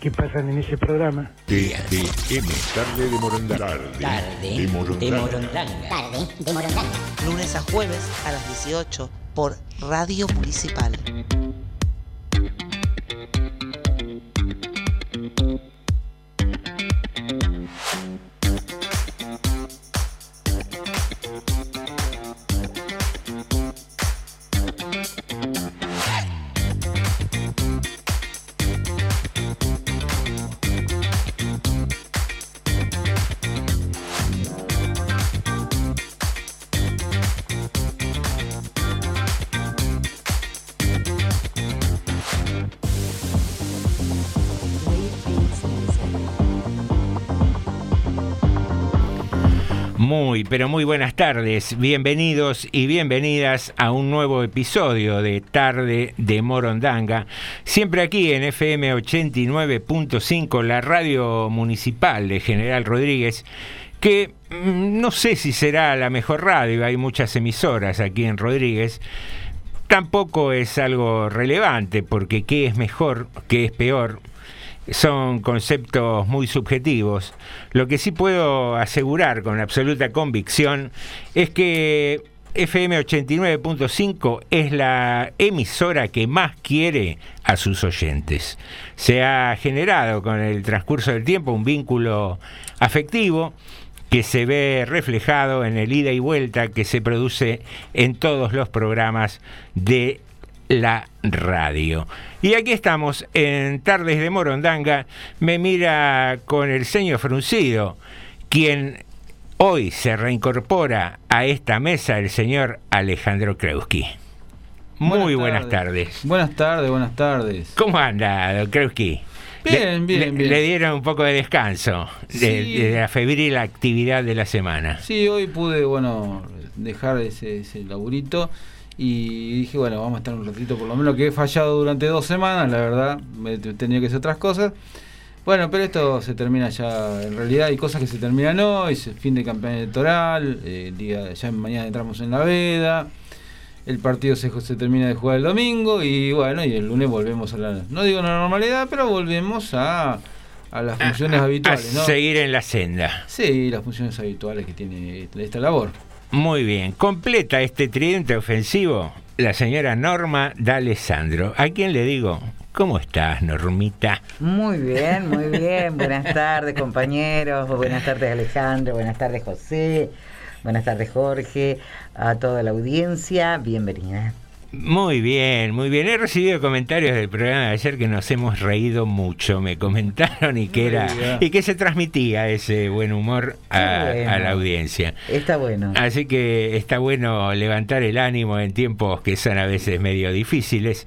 que pasan en ese programa. TDM, tarde de Morondanga. Tarde de Morondanga. Tarde de Morondanga. Lunes a jueves a las 18 por Radio Municipal. Muy, pero muy buenas tardes. Bienvenidos y bienvenidas a un nuevo episodio de Tarde de Morondanga. Siempre aquí en FM 89.5, la radio municipal de General Rodríguez, que mm, no sé si será la mejor radio, hay muchas emisoras aquí en Rodríguez. Tampoco es algo relevante, porque qué es mejor, qué es peor, son conceptos muy subjetivos. Lo que sí puedo asegurar con absoluta convicción es que FM 89.5 es la emisora que más quiere a sus oyentes. Se ha generado con el transcurso del tiempo un vínculo afectivo que se ve reflejado en el ida y vuelta que se produce en todos los programas de la radio. Y aquí estamos en Tardes de Morondanga. Me mira con el ceño fruncido quien hoy se reincorpora a esta mesa, el señor Alejandro Kreuski. Muy buenas, tardes. Buenas tardes, buenas tardes. ¿Cómo anda, don Kreuski? Bien, bien, le, bien. le dieron un poco de descanso de, Sí. de la febril actividad de la semana. Sí, hoy pude, bueno, dejar ese, ese laburito y dije, bueno, vamos a estar un ratito, por lo menos que he fallado durante dos semanas, la verdad, me he tenido que hacer otras cosas. Bueno, pero esto se termina ya, en realidad hay cosas que se terminan hoy, es el fin de campaña electoral, eh, día, ya mañana entramos en la veda, el partido se, se termina de jugar el domingo y bueno, y el lunes volvemos a la, no digo la normalidad, pero volvemos a, a las funciones A- habituales, a ¿no? seguir en la senda. Sí, las funciones habituales que tiene esta labor. Muy bien, completa este tridente ofensivo la señora Norma D'Alessandro, a quien le digo ¿Cómo estás, Normita? Muy bien, muy bien. Buenas tardes, compañeros. Buenas tardes, Alejandro. Buenas tardes, José. Buenas tardes, Jorge. A toda la audiencia, bienvenida. Muy bien, muy bien. He recibido comentarios del programa de ayer que nos hemos reído mucho. Me comentaron y que era y que se transmitía ese buen humor a, bueno. a la audiencia. Está bueno. Así que está bueno levantar el ánimo en tiempos que son a veces medio difíciles.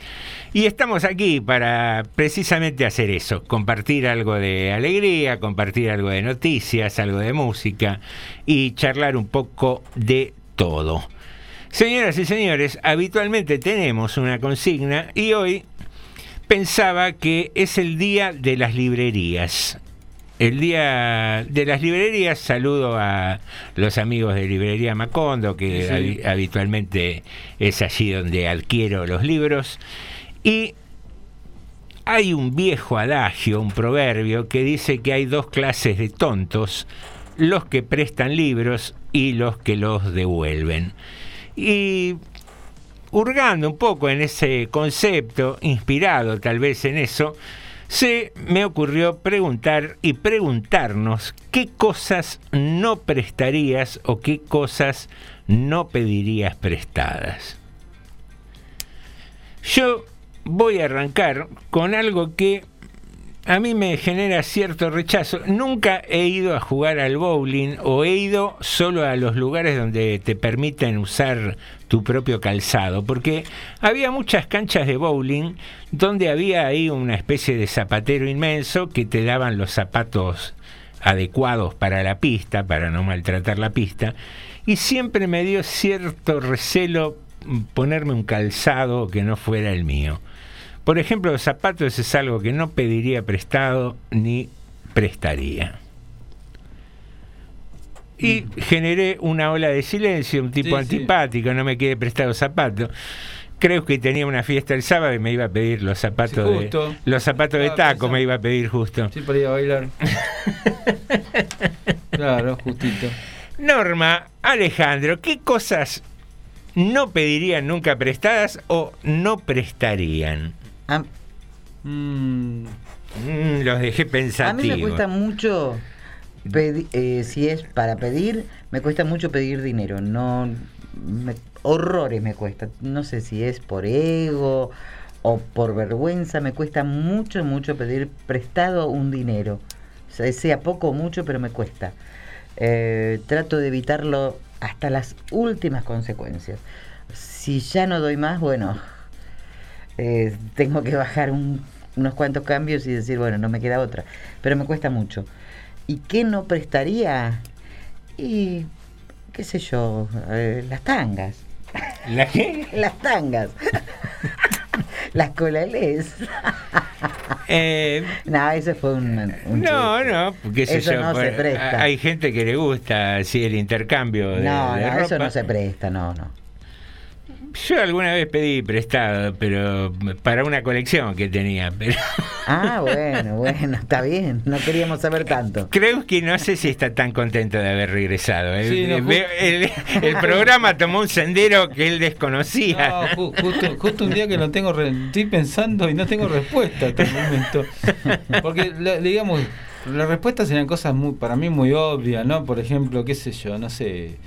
Y estamos aquí para precisamente hacer eso, compartir algo de alegría, compartir algo de noticias, algo de música y charlar un poco de todo. Señoras y señores, habitualmente tenemos una consigna y hoy pensaba que es el día de las librerías. El día de las librerías, saludo a los amigos de Librería Macondo, que Sí, habitualmente es allí donde adquiero los libros. Y hay un viejo adagio, un proverbio, que dice que hay dos clases de tontos, los que prestan libros y los que los devuelven. Y hurgando un poco en ese concepto, inspirado tal vez en eso, se me ocurrió preguntar y preguntarnos qué cosas no prestarías o qué cosas no pedirías prestadas. Yo voy a arrancar con algo que a mí me genera cierto rechazo. Nunca he ido a jugar al bowling o he ido solo a los lugares donde te permiten usar tu propio calzado, porque había muchas canchas de bowling donde había ahí una especie de zapatero inmenso que te daban los zapatos adecuados para la pista, para no maltratar la pista, y siempre me dio cierto recelo ponerme un calzado que no fuera el mío. Por ejemplo, los zapatos es algo que no pediría prestado ni prestaría. Y generé una ola de silencio, un tipo Sí, sí. antipático, no me quiere prestar los zapatos. Creo que tenía una fiesta el sábado y me iba a pedir los zapatos Sí, de los zapatos de taco pensando. me iba a pedir justo. Sí, para ir a bailar. claro, justito. Norma, Alejandro, ¿qué cosas no pedirían nunca prestadas o no prestarían? A, Mm, Mm, los dejé a mí me cuesta mucho, eh, si es para pedir, me cuesta mucho pedir dinero. No, me- horrores me cuesta. No sé si es por ego o por vergüenza, me cuesta mucho, mucho pedir prestado un dinero. O sea, sea poco o mucho, pero me cuesta. Eh, trato de evitarlo hasta las últimas consecuencias. Si ya no doy más, bueno, eh, tengo que bajar un- unos cuantos cambios y decir, bueno, no me queda otra. Pero me cuesta mucho. ¿Y qué no prestaría? Y, qué sé yo, eh, las tangas. ¿La qué? Las tangas. las colales. Eh, no, ese fue un... un no, chiste. no, porque Eso yo, no por- se presta. hay gente que le gusta así el intercambio de, No, de no, eso no se presta, no, no. Yo alguna vez pedí prestado, pero para una colección que tenía, pero Ah, bueno, bueno, está bien. No queríamos saber tanto. creo que no sé si está tan contento de haber regresado. ¿eh? Sí, no, Eh, el, el programa tomó un sendero que él desconocía. No, ju- justo, justo un día que no tengo, re- estoy pensando y no tengo respuesta hasta el momento. Porque, digamos, las respuestas serían cosas muy, para mí muy obvias, ¿no? Por ejemplo, qué sé yo, no sé,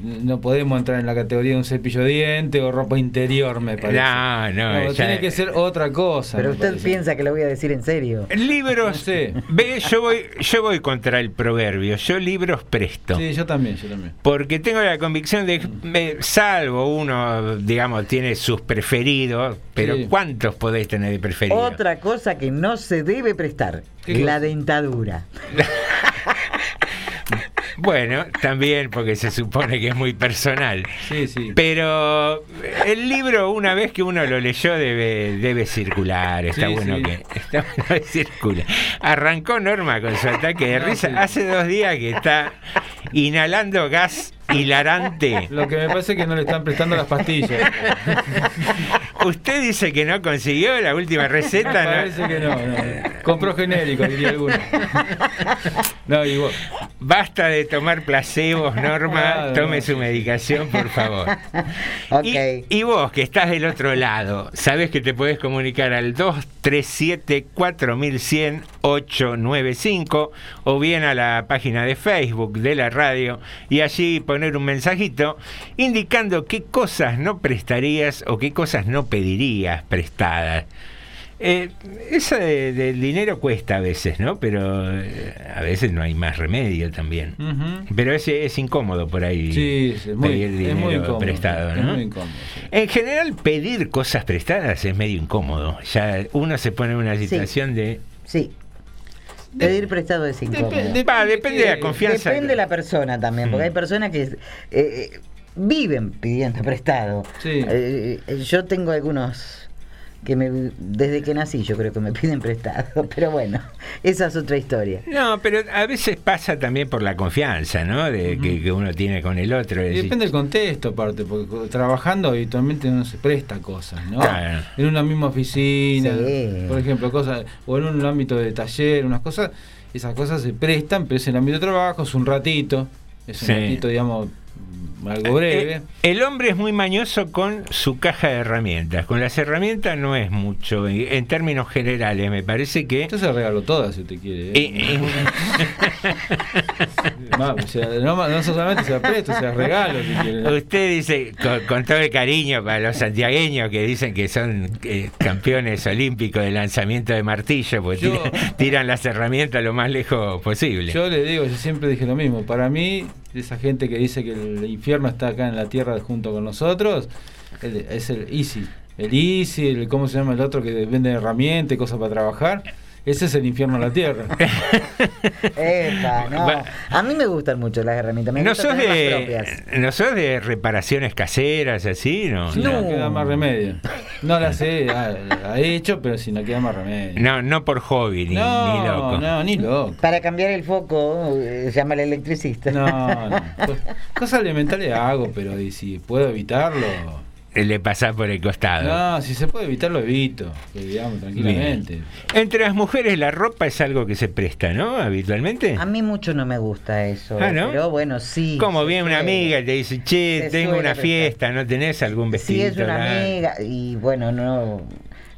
no podemos entrar en la categoría de un cepillo de diente o ropa interior, me parece. No, no, ya- tiene que ser otra cosa. Pero usted parece. piensa que lo voy a decir en serio. Libros, No sé. ve, yo voy, yo voy contra el proverbio, yo libros presto. Sí, yo también, yo también. Porque tengo la convicción de que, me- salvo uno, digamos, tiene sus preferidos, pero Sí. ¿cuántos podés tener de preferidos? Otra cosa que no se debe prestar, ¿Qué la cosa? dentadura. Bueno, también porque se supone que es muy personal. Sí, sí. Pero el libro, una vez que uno lo leyó, debe, debe circular. Está Sí, bueno sí. que está bueno que circula. Arrancó Norma con su ataque de No, risa. sí. Hace dos días que está inhalando gas hilarante. Lo que me parece es que no le están prestando las pastillas. Usted dice que no consiguió la última receta. ¿no? Parece que no, no. Compró genérico, diría alguno. No, igual. basta de tomar placebos, Norma. Claro. Tome su medicación, por favor. Ok. Y, y vos, que estás del otro lado, sabés que te podés comunicar al 237-4100-895 o bien a la página de Facebook de la radio y allí poner un mensajito indicando qué cosas no prestarías o qué cosas no pedirías prestadas. Eh, eso de- del dinero cuesta a veces, ¿no? Pero eh, a veces no hay más remedio también. Pero es, es incómodo por ahí Sí, sí, es muy- pedir es dinero muy incómodo, prestado, es ¿no? muy incómodo, En general, pedir cosas prestadas es medio incómodo. Ya uno se pone en una situación de... Sí. Pedir prestado es incómodo. Va, depende de la confianza. Depende de la persona también, porque hay personas que eh, eh, viven pidiendo prestado. Sí. Eh, yo tengo algunos que me, desde que nací yo creo que me piden prestado, pero bueno, esa es otra historia. No, pero a veces pasa también por la confianza, ¿no? De, que, que uno tiene con el otro. Decir, depende del contexto, aparte, porque trabajando habitualmente uno se presta cosas, ¿no? Claro. En una misma oficina, Sí. por ejemplo, cosas, o en un ámbito de taller, unas cosas, esas cosas se prestan, pero es en el ámbito de trabajo, es un ratito, es un Sí. ratito, digamos, algo breve. Eh, el hombre es muy mañoso con su caja de herramientas. Con las herramientas no es mucho. En términos generales, me parece que... Usted se regaló todas si usted quiere. ¿eh? Eh, Ma, o sea, no, no solamente se la presto, se regalo si quiere. Usted dice, con, con todo el cariño para los santiagueños que dicen que son eh, campeones olímpicos de lanzamiento de martillo, pues Yo- tiran, tiran las herramientas lo más lejos posible. Yo le digo, yo siempre dije lo mismo. Para mí, esa gente que dice que el infierno está acá en la tierra junto con nosotros, el- es el Easy. El Easy, el, ¿cómo se llama el otro que vende herramientas cosas para trabajar? Ese es el infierno en la tierra. Epa, no. Va- A mí me gustan mucho las herramientas, me ¿No sos, las de, ¿No sos de reparaciones caseras así? No, Si no, queda más remedio. No la sé, ha, ha hecho, pero si no queda más remedio. no, no por hobby, ni, no, ni loco. no, ni loco. Para cambiar el foco, eh, llama al electricista. No, no. Co- Cosas elementales hago, pero y si puedo evitarlo. Le pasás por el costado. No, si se puede evitarlo, evito. Que digamos tranquilamente. Entre las mujeres la ropa es algo que se presta, ¿no? Habitualmente. A mí mucho no me gusta eso. Ah, ¿no? Pero bueno, sí. Como viene una amiga y te dice, che, Se tengo una prestar. fiesta, ¿no tenés algún Si vestido? es una amiga y bueno, no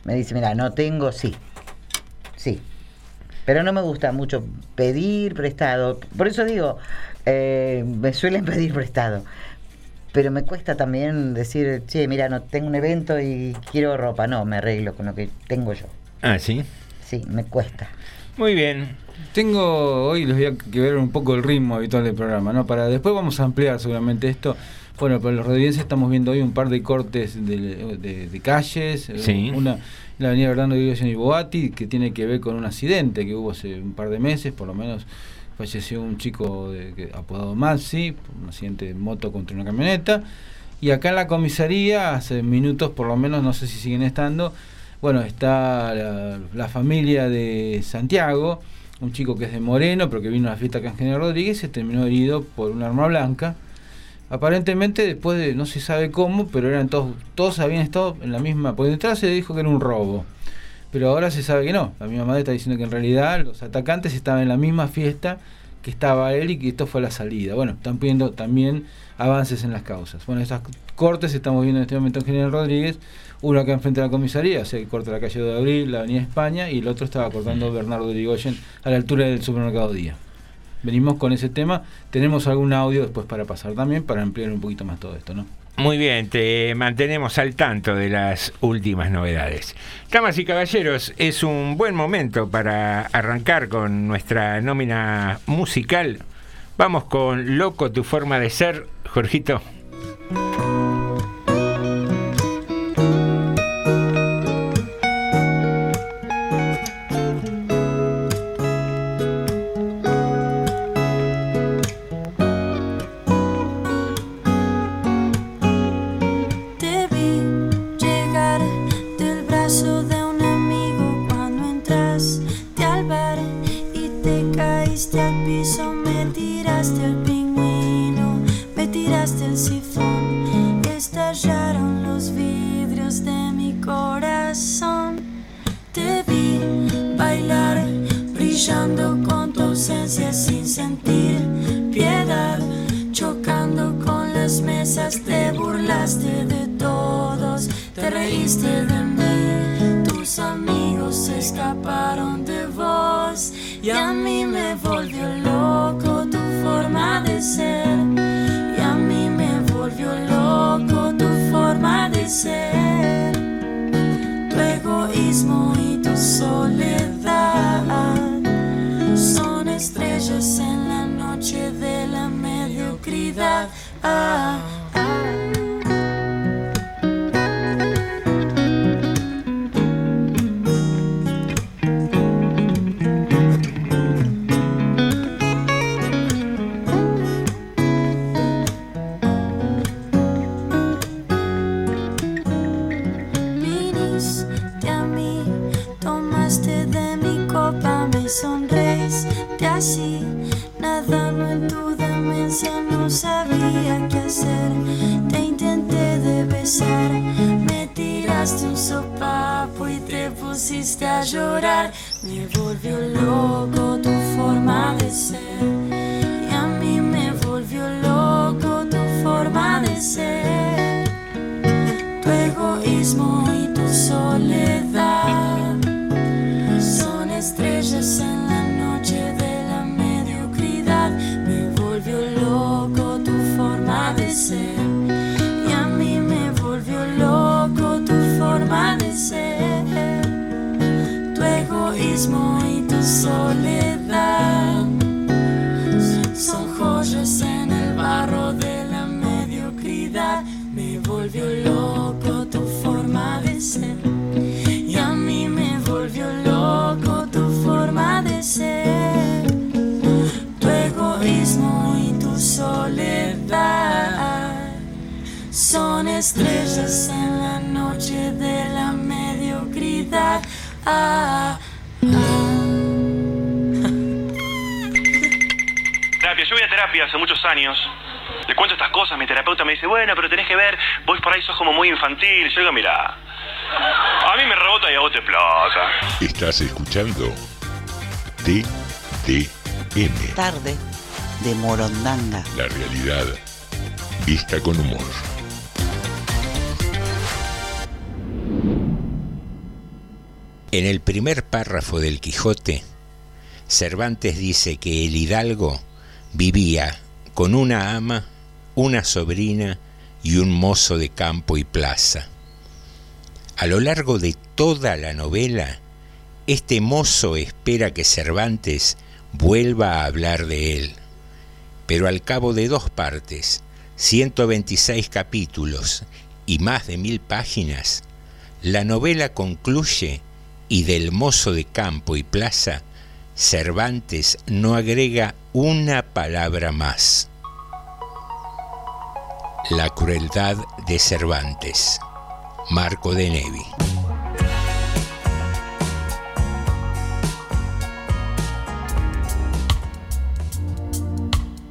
me dice, mira, no tengo, sí. Sí. Pero no me gusta mucho pedir prestado. Por eso digo, eh, me suelen pedir prestado. Pero me cuesta también decir, che, mira, no tengo un evento y quiero ropa. No, me arreglo con lo que tengo yo. Ah, sí. Sí, me cuesta. Muy bien. Tengo, hoy les voy a que ver un poco el ritmo habitual del programa, ¿no? Para después vamos a ampliar seguramente esto. Bueno, para los radiantes estamos viendo hoy un par de cortes de, de- de calles. eh, Sí. Una, la avenida Bernardo Irigoyen y Boati, que tiene que ver con un accidente que hubo hace un par de meses, por lo menos falleció un chico de- que- apodado Maxi, un accidente de moto contra una camioneta. Y acá en la comisaría, hace minutos por lo menos, no sé si siguen estando, bueno, está la, la familia de Santiago, un chico que es de Moreno, pero que vino a la fiesta acá en General Rodríguez, se terminó herido por un arma blanca. Aparentemente, después de no se sabe cómo, pero eran todos, todos habían estado en la misma. Por detrás se dijo que era un robo. Pero ahora se sabe que no. La misma madre está diciendo que en realidad los atacantes estaban en la misma fiesta que estaba él y que esto fue la salida. Bueno, están pidiendo también avances en las causas. Bueno, estas cortes estamos viendo en este momento en General Rodríguez. Uno acá enfrente de la comisaría, o sea que corta la calle de Abril, la avenida España, y el otro estaba cortando Bernardo de Irigoyen a la altura del supermercado Día. Venimos con ese tema. Tenemos algún audio después para pasar también, para ampliar un poquito más todo esto, ¿no? Muy bien, te mantenemos al tanto de las últimas novedades. Damas y caballeros, es un buen momento para arrancar con nuestra nómina musical. Vamos con Loco, tu forma de ser, Jorgito. Estrellas en la noche de la mediocridad. Ah, Terapia, yo voy a terapia hace muchos años. Le cuento estas cosas, mi terapeuta me dice, bueno, pero tenés que ver, vos por ahí sos como muy infantil. Yo digo, mira, a mí me rebota y a vos te explota. Estás escuchando TDM, Tarde de Morondanga. la realidad vista con humor. En el primer párrafo del Quijote, Cervantes dice que el hidalgo vivía con una ama, una sobrina y un mozo de campo y plaza. A lo largo de toda la novela, este mozo espera que Cervantes vuelva a hablar de él, pero al cabo de dos partes, 126 capítulos y más de mil páginas, la novela concluye y del mozo de campo y plaza, Cervantes no agrega una palabra más. La crueldad de Cervantes. Marco de Nevi.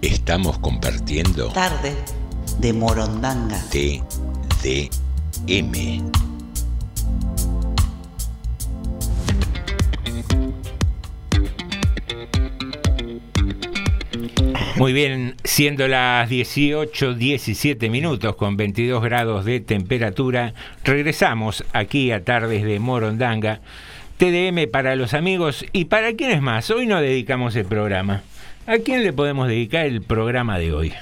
Estamos compartiendo Tarde de Morondanga. TDM. Muy bien, siendo las 18, 17 minutos con 22 grados de temperatura, regresamos aquí a Tardes de Morondanga. TDM para los amigos y para quienes más. Hoy no dedicamos el programa. ¿A quién le podemos dedicar el programa de hoy?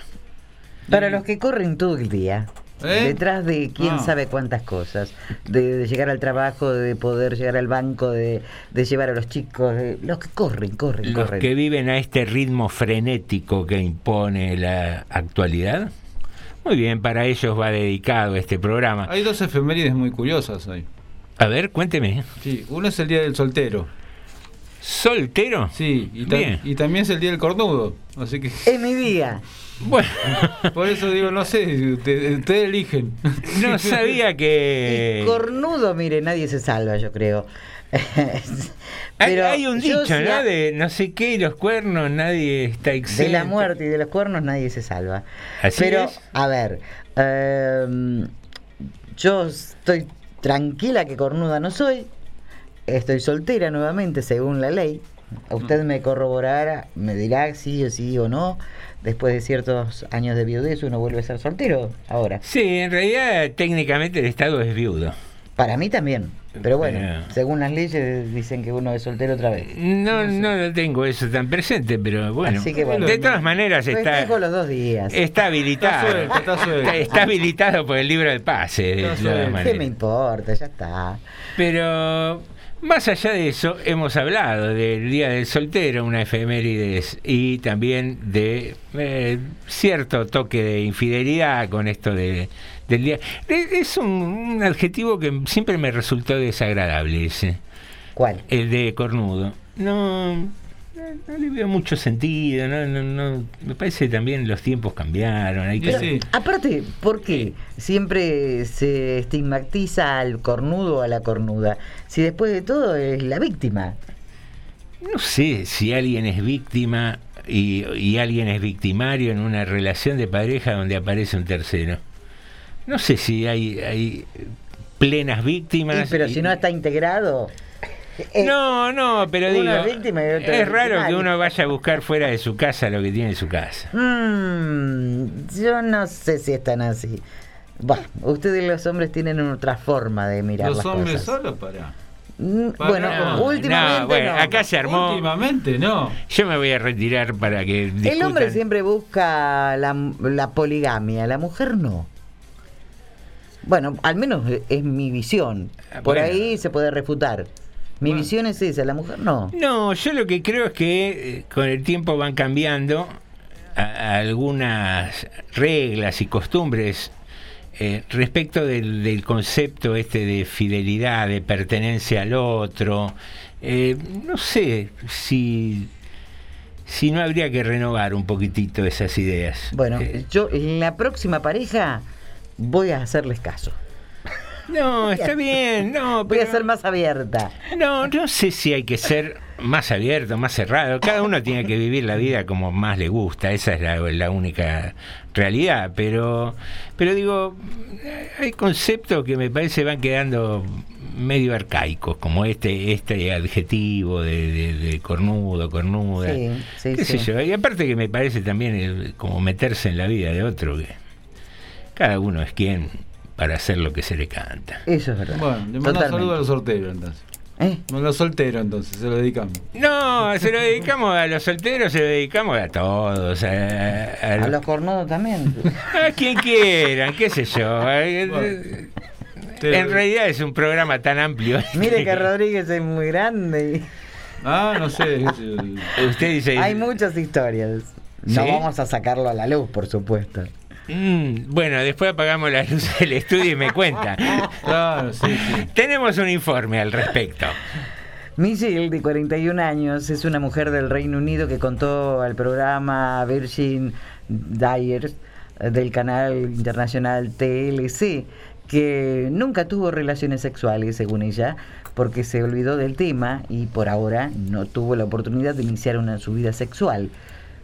Para los que corren todo el día. ¿Eh? Detrás de quién Ah. sabe cuántas cosas. De, de llegar al trabajo, de poder llegar al banco, de, de llevar a los chicos. de- los que corren, corren, Los corren. que viven a este ritmo frenético que impone la actualidad. Muy bien, para ellos va dedicado este programa. Hay dos efemérides muy curiosas hoy. A ver, cuénteme. Sí, uno es el Día del Soltero. ¿Soltero? Sí, y, ta- Bien. y también es el Día del Cornudo. Así que. Es mi día. Bueno. Por eso digo, no sé, ustedes eligen. No sabía que... Cornudo, mire, nadie se salva, yo creo. Hay, Pero hay un dicho, sí ¿no? De no sé qué, los cuernos, nadie está exento. De la muerte y de los cuernos nadie se salva. Así Pero, es. a ver, em, yo estoy tranquila que cornuda no soy. Estoy soltera nuevamente, según la ley. A usted me corroborará, me dirá sí o sí o no. Después de ciertos años de viudez uno vuelve a ser soltero ahora. Sí, en realidad técnicamente el Estado es viudo. Para mí también. Pero bueno, Pero- según las leyes dicen que uno es soltero otra vez. No, no lo tengo eso tan presente, pero bueno. Así que bueno. de todas maneras está, los dos días. está habilitado. Está suelto, está suelto. Está- está habilitado por el libro del pase, de. ¿Qué me importa? Ya está. Pero más allá de eso, hemos hablado del Día del Soltero, una efemérides, y también de eh, cierto toque de infidelidad con esto de, del día. Eh, Es un, un adjetivo que siempre me resultó desagradable ese. ¿Cuál? El de cornudo. No, no, le veo mucho sentido, no, no, no, me parece que también los tiempos cambiaron. Hay que, Sí. Aparte, ¿por qué siempre se estigmatiza al cornudo o a la cornuda? Si después de todo es la víctima. No sé si alguien es víctima y, y alguien es victimario en una relación de pareja donde aparece un tercero. No sé si hay, hay plenas víctimas. Pero y- si no está integrado. Eh, No, no, pero digo, es víctima y otro es es raro que uno vaya a buscar fuera de su casa lo que tiene en su casa. Mm, yo no sé si están así. Bueno, ustedes los hombres tienen otra forma de mirar Los las hombres cosas. solos para. Mm, Para- bueno, No, últimamente no, bueno, no. acá se armó. Últimamente no. Yo me voy a retirar para que El hombre siempre busca la, la poligamia, la mujer no. Bueno, al menos es mi visión. Por bueno. ahí se puede refutar. Mi visión es esa, la mujer no. No, yo lo que creo es que eh, con el tiempo van cambiando a- a algunas reglas y costumbres eh, respecto del, del concepto este de fidelidad, de pertenencia al otro. Eh, no sé si, si no habría que renovar un poquitito esas ideas. Bueno, Eh, yo en la próxima pareja voy a hacerles caso. No, está bien, no, Voy a pero- ser más abierta. No, no sé si hay que ser más abierto, más cerrado. Cada uno tiene que vivir la vida como más le gusta. Esa es la, la única realidad. Pero, pero digo, hay conceptos que me parece van quedando medio arcaicos, como este este adjetivo de, de- de cornudo, cornuda. Sí, sí, qué sé sí. yo. Y aparte que me parece también el- como meterse en la vida de otro. que Cada uno es quien para hacer lo que se le canta. Eso es verdad. Bueno, le mando saludo a los solteros entonces. ¿Eh? A los solteros entonces, se lo dedicamos. No, se lo dedicamos a los solteros, se lo dedicamos a todos, a, a- A los cornudos también. a quien quieran, qué sé yo. En realidad es un programa tan amplio. Mire que Rodríguez es muy grande. y Ah, no sé. Usted dice... Hay muchas historias. No vamos a sacarlo a la luz, por supuesto. Mm, bueno, después apagamos la luz del estudio y me cuenta. Claro, sí, sí. Tenemos un informe al respecto. Michelle, de 41 años, es una mujer del Reino Unido que contó al programa Virgin Dyers eh, del canal internacional TLC que nunca tuvo relaciones sexuales, según ella, porque se olvidó del tema y por ahora no tuvo la oportunidad de iniciar una, su vida sexual.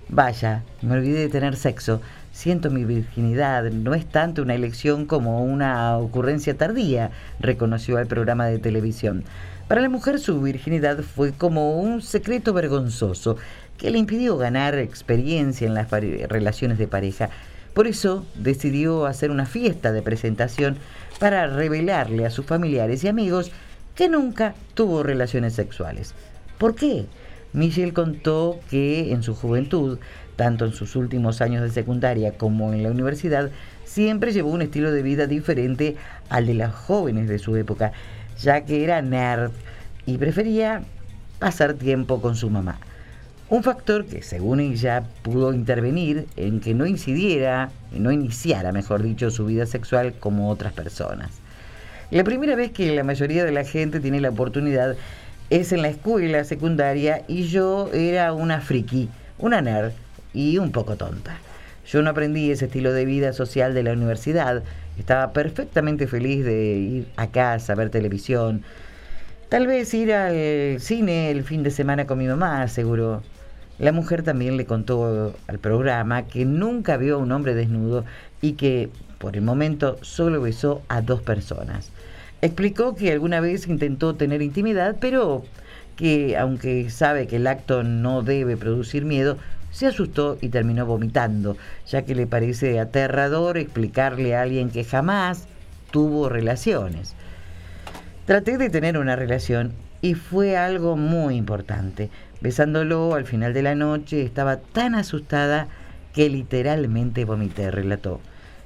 Vaya, me olvidé de tener sexo. Siento mi virginidad. No es tanto una elección como una ocurrencia tardía, reconoció al programa de televisión. Para la mujer su virginidad fue como un secreto vergonzoso que le impidió ganar experiencia en las relaciones de pareja. Por eso decidió hacer una fiesta de presentación para revelarle a sus familiares y amigos que nunca tuvo relaciones sexuales. ¿Por qué? Michelle contó que en su juventud, tanto en sus últimos años de secundaria como en la universidad, siempre llevó un estilo de vida diferente al de las jóvenes de su época, ya que era nerd y prefería pasar tiempo con su mamá. Un factor que, según ella, pudo intervenir en que no incidiera, no iniciara, mejor dicho, su vida sexual como otras personas. La primera vez que la mayoría de la gente tiene la oportunidad es en la escuela secundaria y yo era una friki, una nerd y un poco tonta. Yo no aprendí ese estilo de vida social de la universidad, estaba perfectamente feliz de ir a casa, ver televisión, tal vez ir al cine el fin de semana con mi mamá, aseguró. La mujer también le contó al programa que nunca vio a un hombre desnudo y que por el momento solo besó a dos personas. Explicó que alguna vez intentó tener intimidad, pero que, aunque sabe que el acto no debe producir miedo, se asustó y terminó vomitando, ya que le parece aterrador explicarle a alguien que jamás tuvo relaciones. Traté de tener una relación y fue algo muy importante. Besándolo al final de la noche estaba tan asustada que literalmente vomité, relató.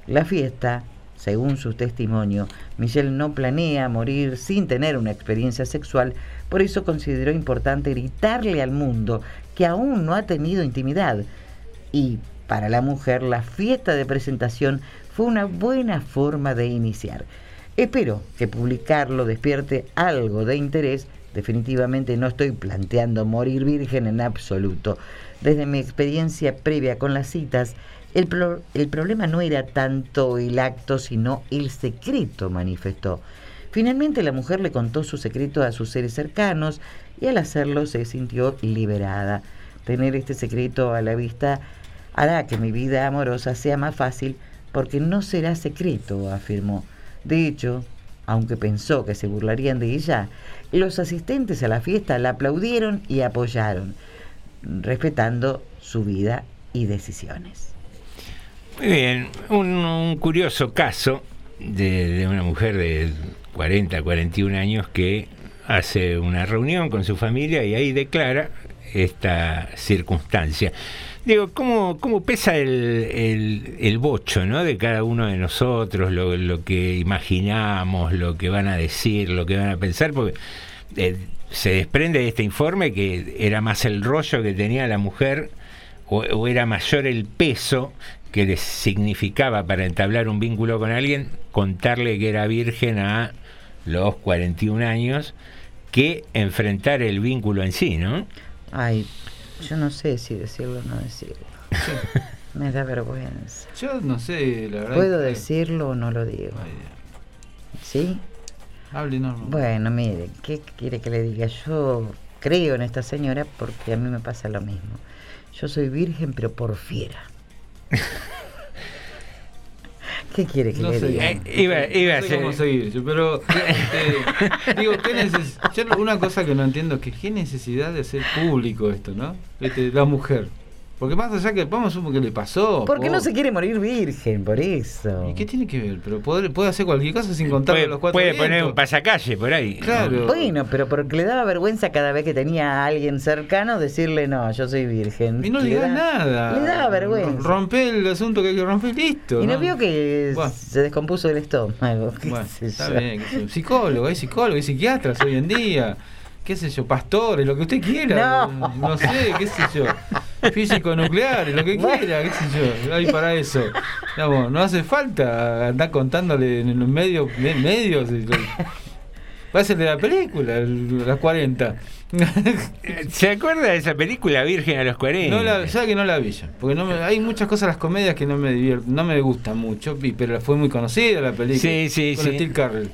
La fiesta, según su testimonio, Michelle no planea morir sin tener una experiencia sexual, por eso consideró importante gritarle al mundo aún no ha tenido intimidad. Y para la mujer la fiesta de presentación fue una buena forma de iniciar. Espero que publicarlo despierte algo de interés Definitivamente no estoy planteando morir virgen en absoluto. Desde mi experiencia previa con las citas, el, el, problema no era tanto el acto, sino el secreto, manifestó. Finalmente la mujer le contó su secreto a sus seres cercanos y al hacerlo se sintió liberada. Tener este secreto a la vista hará que mi vida amorosa sea más fácil porque no será secreto, afirmó. De hecho, aunque pensó que se burlarían de ella, los asistentes a la fiesta la aplaudieron y apoyaron, respetando su vida y decisiones. Muy bien, un, curioso caso de, una mujer de 40, 41 años que hace una reunión con su familia y ahí declara esta circunstancia. Digo, ¿cómo, cómo pesa el, el, bocho ¿no? de cada uno de nosotros, lo, lo, que imaginamos, lo que van a decir, lo que van a pensar? Porque eh, se desprende de este informe que era más el rollo que tenía la mujer o, era mayor el peso que le significaba para entablar un vínculo con alguien contarle que era virgen a los 41 años que enfrentar el vínculo en sí, ¿no? Ay, yo no sé si decirlo o no decirlo. Me da vergüenza. Yo no sé, la verdad. ¿Puedo decirlo o no lo digo? ¿Sí? Hable normal. Bueno, mire, ¿qué quiere que le diga? Yo creo en esta señora porque a mí me pasa lo mismo. Yo soy virgen, pero por fiera. ¿Qué quiere que le diga? Eh, iba, iba a ser. seguir, pero este, digo, ¿qué neces yo una cosa que no entiendo es que qué necesidad de hacer público esto, ¿no? Este, la mujer. Porque más allá que vamos a que le pasó. Porque no se quiere morir virgen, por eso. ¿Y qué tiene que ver? Pero puede, puede hacer cualquier cosa sin contar los cuatro Puede poner un pasacalle por ahí. Claro. Bueno, pero porque le daba vergüenza cada vez que tenía a alguien cercano decirle, no, yo soy virgen. Y no le, da nada. Le daba vergüenza. Rompe el asunto que hay que romper listo. Y no, vio que se descompuso el estómago. Bueno, está bien. Psicólogo, hay psicólogo, hay psiquiatras hoy en día qué sé yo, pastores, lo que usted quiera. No, sé, qué sé yo. Físico nuclear, lo que quiera, qué sé yo. Hay para eso. no hace falta andar contándole en los medios, medios. Va a ser de la película, las 40. ¿Se acuerda de esa película Virgen a los 40? No la, ya que no la vi Porque no hay muchas cosas las comedias que no me divierten, no me gustan mucho, pero fue muy conocida la película. Sí, sí, con sí. Steve Carrell.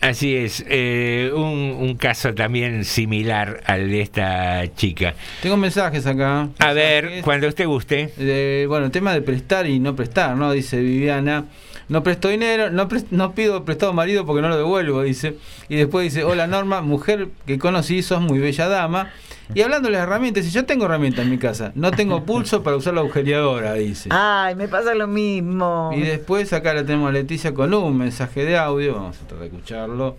Así, es, eh, un, caso también similar al de esta chica. Tengo mensajes acá. A ver, cuando usted guste. Eh, bueno, tema de prestar y no prestar, ¿no? Dice Viviana. No presto dinero, no, no pido prestado marido porque no lo devuelvo, dice. Y después dice, hola Norma, mujer que conocí, sos muy bella dama. Y hablando de las herramientas, si yo tengo herramientas en mi casa, no tengo pulso para usar la agujereadora, dice. Ay, me pasa lo mismo. Y después acá la tenemos a Leticia con un mensaje de audio, vamos a tratar de escucharlo.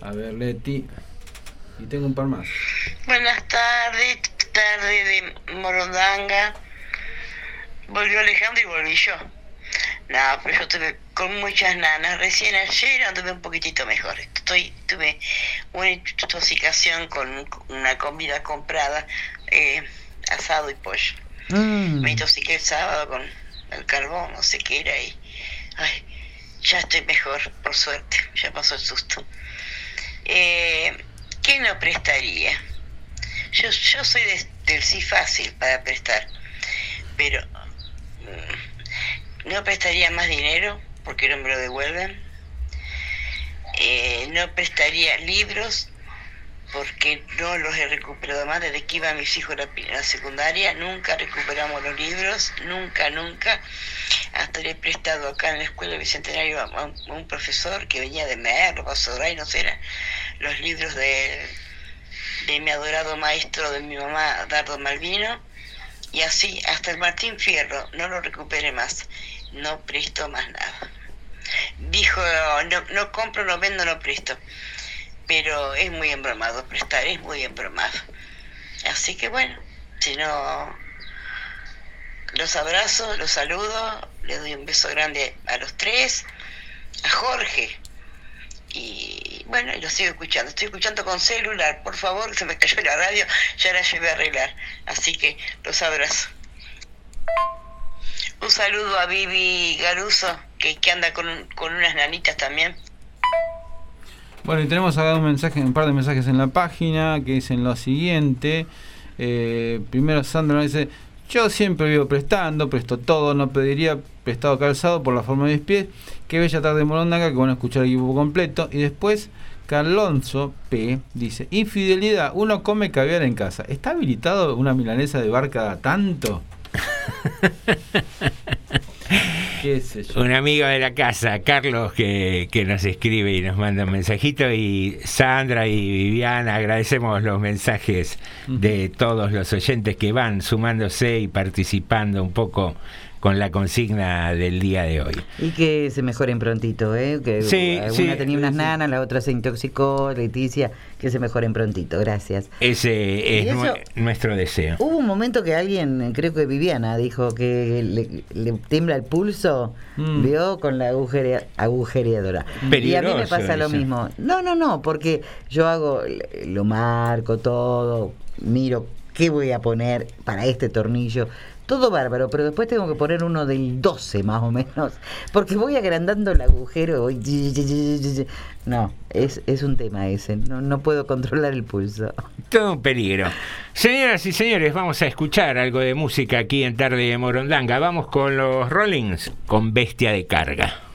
A ver, Leti. Y tengo un par más. Buenas tardes, tarde de Morondanga. Volvió Alejandro y volví yo. No, pero yo estuve con muchas nanas. Recién ayer anduve un poquitito mejor. Estoy, tuve una intoxicación con una comida comprada, eh, asado y pollo. Mm. Me intoxiqué el sábado con el carbón, no sé qué era, y ay, ya estoy mejor, por suerte, ya pasó el susto. Eh, ¿Qué no prestaría? Yo, yo soy del sí fácil para prestar, pero... No prestaría más dinero porque no me lo devuelven. Eh, no prestaría libros porque no los he recuperado más desde que iban mis hijos a la, secundaria. Nunca recuperamos los libros, nunca, nunca. Hasta le he prestado acá en la escuela bicentenario a, un, profesor que venía de Merlo, y no sé, los libros de de mi adorado maestro de mi mamá, Dardo Malvino, y así hasta el Martín Fierro, no lo recuperé más, no presto más nada. Dijo, no, no compro, no vendo, no presto, pero es muy embromado, prestar es muy embromado. Así que bueno, si no, los abrazo, los saludo, les doy un beso grande a los tres, a Jorge, y bueno, lo sigo escuchando. Estoy escuchando con celular, por favor, se me cayó la radio, ya la llevé a arreglar. Así que los abrazo. Un saludo a Vivi Garuso, que, anda con, unas nanitas también. Bueno, y tenemos acá un mensaje, un par de mensajes en la página que dicen lo siguiente. Eh, primero Sandra dice, yo siempre vivo prestando, presto todo, no pediría prestado calzado por la forma de mis pies. Qué bella tarde de Morondanga, que van a escuchar el equipo completo. Y después, Carlonzo P dice, infidelidad, uno come caviar en casa. ¿Está habilitado una milanesa de bar cada tanto? ¿Qué sé yo? Un amigo de la casa, Carlos, que, que nos escribe y nos manda un mensajito. Y Sandra y Viviana, agradecemos los mensajes de todos los oyentes que van sumándose y participando un poco con la consigna del día de hoy. Y que se mejoren prontito, ¿eh? Que Sí, una sí, tenía unas sí. nanas, la otra se intoxicó, Leticia, que se mejoren prontito, gracias. Ese es eso- nuestro deseo. Hubo un momento que alguien, creo que Viviana, dijo que le, le tiembla el pulso, Mm. vio con la agujerea- agujereadora. y a mí me Peligroso pasa lo eso. mismo. No, no, no, porque yo hago, lo marco todo, miro qué voy a poner para este tornillo. Todo bárbaro, pero después tengo que poner uno del 12 más o menos, porque voy agrandando el agujero. No, es, es un tema ese, no, no puedo controlar el pulso. Todo un peligro. Señoras y señores, vamos a escuchar algo de música aquí en Tarde de Morondanga. Vamos con los Rollings, con Bestia de Carga.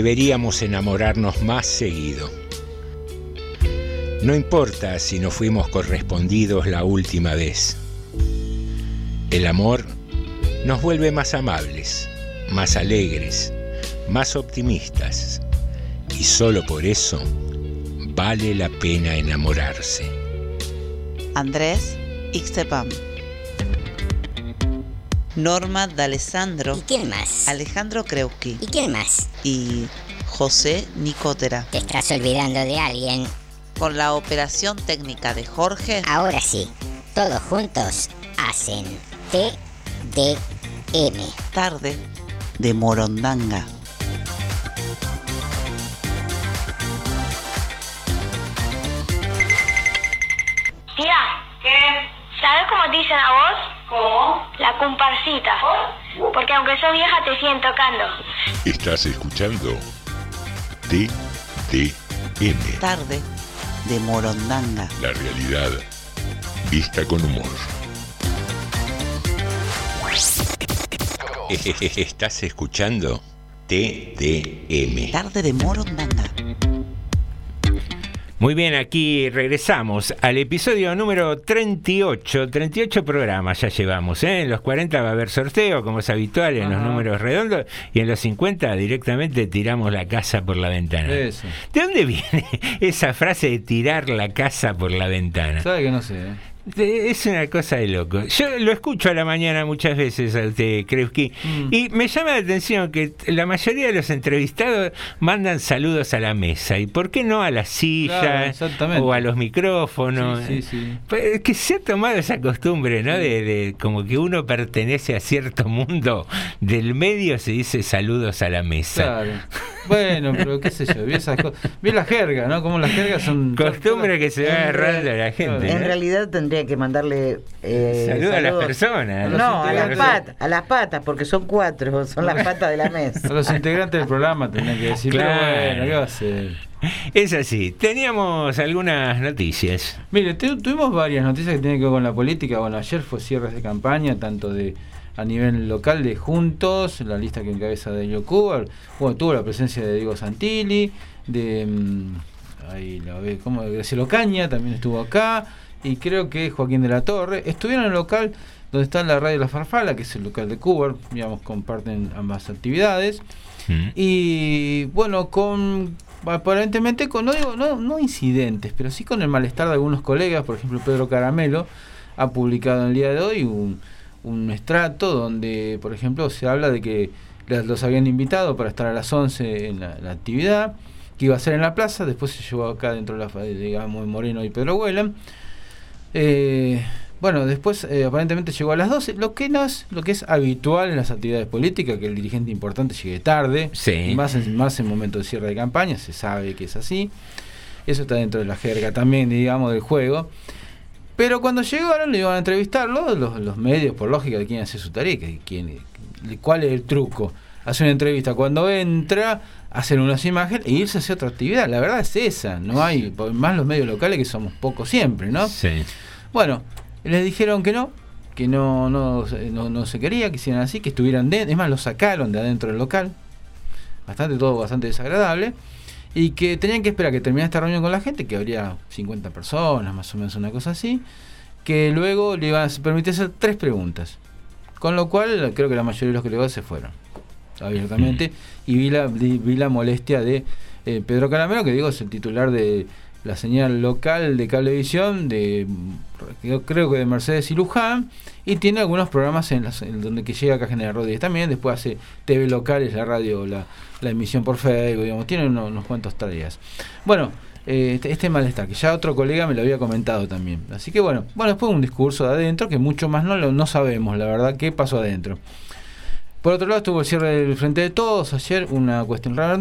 Deberíamos enamorarnos más seguido. No importa si no fuimos correspondidos la última vez. El amor nos vuelve más amables, más alegres, más optimistas. Y solo por eso vale la pena enamorarse. Andrés Ixtepam. Norma D'Alessandro. ¿Y quién más? Alejandro Kreuski. ¿Y quién más? Y José Nicotera. Te estás olvidando de alguien. Con la operación técnica de Jorge. Ahora sí, todos juntos hacen TDM. Tarde de Morondanga. Porque aunque sos vieja te siguen tocando. Estás escuchando TDM. Tarde de Morondanga. La realidad vista con humor. Estás escuchando TDM. Tarde de Morondanga. Muy bien, aquí regresamos al episodio número 38. 38 programas ya llevamos. ¿eh? En los 40 va a haber sorteo, como es habitual, en los números redondos. Y en los 50 directamente tiramos la casa por la ventana. Eso. ¿De dónde viene esa frase de tirar la casa por la ventana? ¿Sabe que no sé? eh? Es una cosa de loco. Yo lo escucho a la mañana muchas veces a usted, Krewski, Mm. y me llama la atención que la mayoría de los entrevistados mandan saludos a la mesa. ¿Y por qué no a la Claro, silla exactamente. o a los micrófonos? Sí, sí, sí. Pues es que se ha tomado esa costumbre, ¿no? De, de como que uno pertenece a cierto mundo del medio, se dice saludos a la mesa. Claro. Bueno, pero qué sé yo, vi esas cosas. Vi la jerga, ¿no? Como las jergas son. Costumbre que se va agarrando a la gente. En ¿no? realidad tendría que mandarle eh, Saludo a las personas. No, a las patas, a las patas, porque son cuatro, son las patas de la mesa. A los integrantes del programa tendrían que decir, Claro. pero bueno, ¿qué va a hacer? Es así. Teníamos algunas noticias. Mire, tu- tuvimos varias noticias que tienen que ver con la política. Bueno, ayer fue cierres de campaña, tanto de a nivel local de Juntos, la lista que encabeza de Cuba. Bueno, tuvo la presencia de Diego Santilli, de. mm, ahí la ve, ¿cómo? de Graciela Ocaña también estuvo acá. Y creo que Joaquín de la Torre. Estuvieron en el local donde está la radio La Farfala, que es el local de Cuba. Digamos, comparten ambas actividades. Y bueno, con aparentemente con no digo no, no incidentes, pero sí con el malestar de algunos colegas, por ejemplo Pedro Caramelo ha publicado en el día de hoy un, un estrato donde, por ejemplo, se habla de que los habían invitado para estar a las 11 en la, la actividad, que iba a ser en la plaza, después se llevó acá dentro de la, digamos, Moreno y Pedro Huelan. Eh, bueno, después eh, aparentemente llegó a las 12, lo que no es lo que es habitual en las actividades políticas, que el dirigente importante llegue tarde, y más en, más en momentos de cierre de campaña, se sabe que es así. Eso está dentro de la jerga también, digamos, del juego. Pero cuando llegaron le iban a entrevistarlo los, los medios, por lógica, de quién hace su tarea, que quién, cuál es el truco. Hace una entrevista cuando entra, hacer unas imágenes e irse a hacer otra actividad. La verdad es esa, no hay, más los medios locales que somos pocos siempre, ¿no? Sí. Bueno, les dijeron que no, que no, no, no, no se quería, que hicieran así, que estuvieran dentro, es más, lo sacaron de adentro del local, bastante todo bastante desagradable, y que tenían que esperar que terminara esta reunión con la gente, que habría 50 personas, más o menos una cosa así, que luego le iban a permitir hacer tres preguntas. Con lo cual, creo que la mayoría de los colegas se fueron abiertamente. Y vi la, vi, la molestia de eh, Pedro Caramelo, que digo es el titular de la señal local de cablevisión, de yo creo que de Mercedes y Luján, y tiene algunos programas en, las, en donde que llega acá General Rodríguez también, después hace TV locales, la radio, la, emisión por Facebook, digamos, tiene unos, unos cuantos tareas. Bueno, eh, este, este malestar, que ya otro colega me lo había comentado también. Así que bueno, bueno, después un discurso de adentro que mucho más no, lo, no sabemos, la verdad, qué pasó adentro. Por otro lado estuvo el cierre del Frente de Todos ayer, una cuestión rara.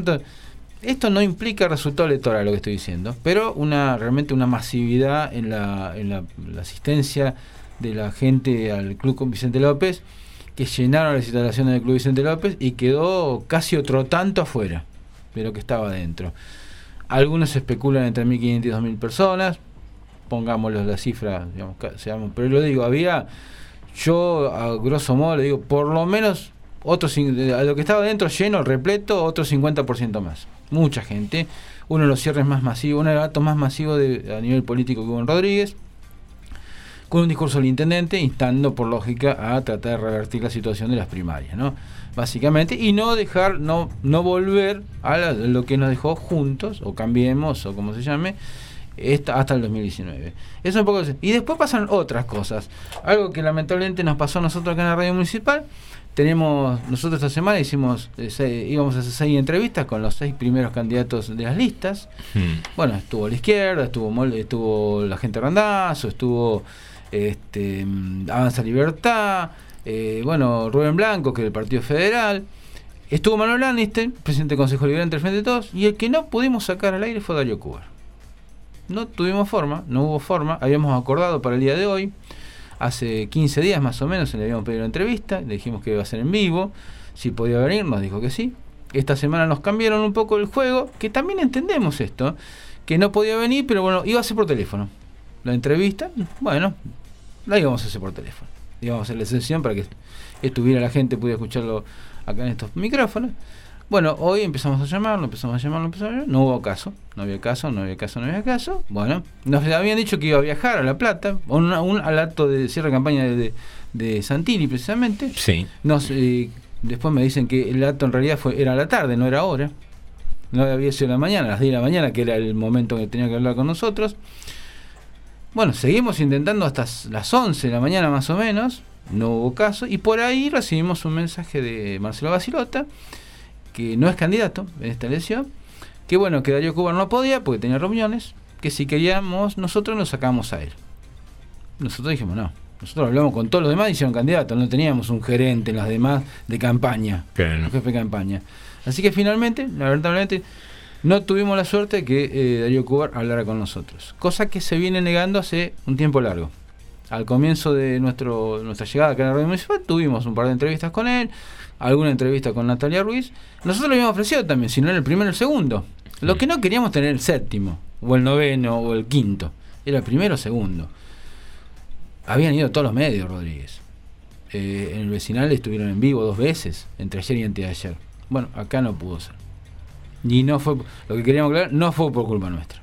Esto no implica resultado electoral lo que estoy diciendo, pero una realmente una masividad en la, en la, asistencia de la gente al Club con Vicente López, que llenaron las instalaciones del Club Vicente López y quedó casi otro tanto afuera de lo que estaba adentro. Algunos especulan entre 1.500 y 2.000 personas, pongámoslo la cifra, digamos, pero lo digo, había, yo a grosso modo le digo, por lo menos otro, cin- de- a lo que estaba dentro lleno, repleto, otro 50% más. Mucha gente. Uno de los cierres más masivos, uno de los actos más masivos a nivel político que hubo en Rodríguez, con un discurso del intendente instando por lógica a tratar de revertir la situación de las primarias, ¿no? Básicamente, y no dejar, no, no volver a lo que nos dejó juntos, o cambiemos, o como se llame, esta- hasta el 2019. Eso es un poco. Y después pasan otras cosas. Algo que lamentablemente nos pasó a nosotros acá en la radio municipal. Tenemos, nosotros esta semana hicimos, eh, seis- íbamos a hacer seis entrevistas con los seis primeros candidatos de las listas. Bueno, estuvo la izquierda, estuvo estuvo la gente Randazo, estuvo este, mm, Avanza Libertad, eh, bueno, Rubén Blanco, que es del Partido Federal. Estuvo Manuel Lannister, presidente del Consejo Liberante del Frente de Todos, y el que no pudimos sacar al aire fue Darío Cubar. No tuvimos forma, no hubo forma, habíamos acordado para el día de hoy, hace 15 días más o menos, le habíamos pedido una entrevista, le dijimos que iba a ser en vivo, si podía venir, nos dijo que sí. Esta semana nos cambiaron un poco el juego, que también entendemos esto, que no podía venir, pero bueno, iba a ser por teléfono. La entrevista, bueno, la íbamos a hacer por teléfono. Íbamos a hacer la sesión para que estuviera la gente, pudiera escucharlo acá en estos micrófonos. Bueno, hoy empezamos a llamarlo, empezamos a llamarlo, empezamos a llamarlo. No hubo caso, no había caso, no había caso, no había caso. Bueno, nos habían dicho que iba a viajar a La Plata, un, al acto de cierre de campaña de, Santilli precisamente. Sí. Nos, eh, después me dicen que el acto en realidad fue era a la tarde, no era ahora. No había sido la mañana, a las 10 de la mañana, que era el momento que tenía que hablar con nosotros. Bueno, seguimos intentando hasta las 11 de la mañana más o menos, no hubo caso, y por ahí recibimos un mensaje de Marcelo Basilota, que no es candidato en esta elección, que bueno, que Darío Cuba no podía porque tenía reuniones, que si queríamos nosotros lo sacamos a él. Nosotros dijimos no. Nosotros hablamos con todos los demás y hicieron candidatos, no teníamos un gerente en las demás de campaña, Claro. un jefe de campaña. Así que finalmente, lamentablemente, no tuvimos la suerte de que eh, Darío Cubar hablara con nosotros. Cosa que se viene negando hace un tiempo largo. Al comienzo de nuestro, nuestra llegada acá en la radio municipal tuvimos un par de entrevistas con él, alguna entrevista con Natalia Ruiz. Nosotros le habíamos ofrecido también, si no era el primero, el segundo. Lo que no queríamos tener el séptimo, o el noveno, o el quinto. Era el primero o segundo. Habían ido todos los medios, Rodríguez. Eh, en el vecinal estuvieron en vivo dos veces, entre ayer y antes de ayer. Bueno, acá no pudo ser. Y no fue, lo que queríamos aclarar, no fue por culpa nuestra.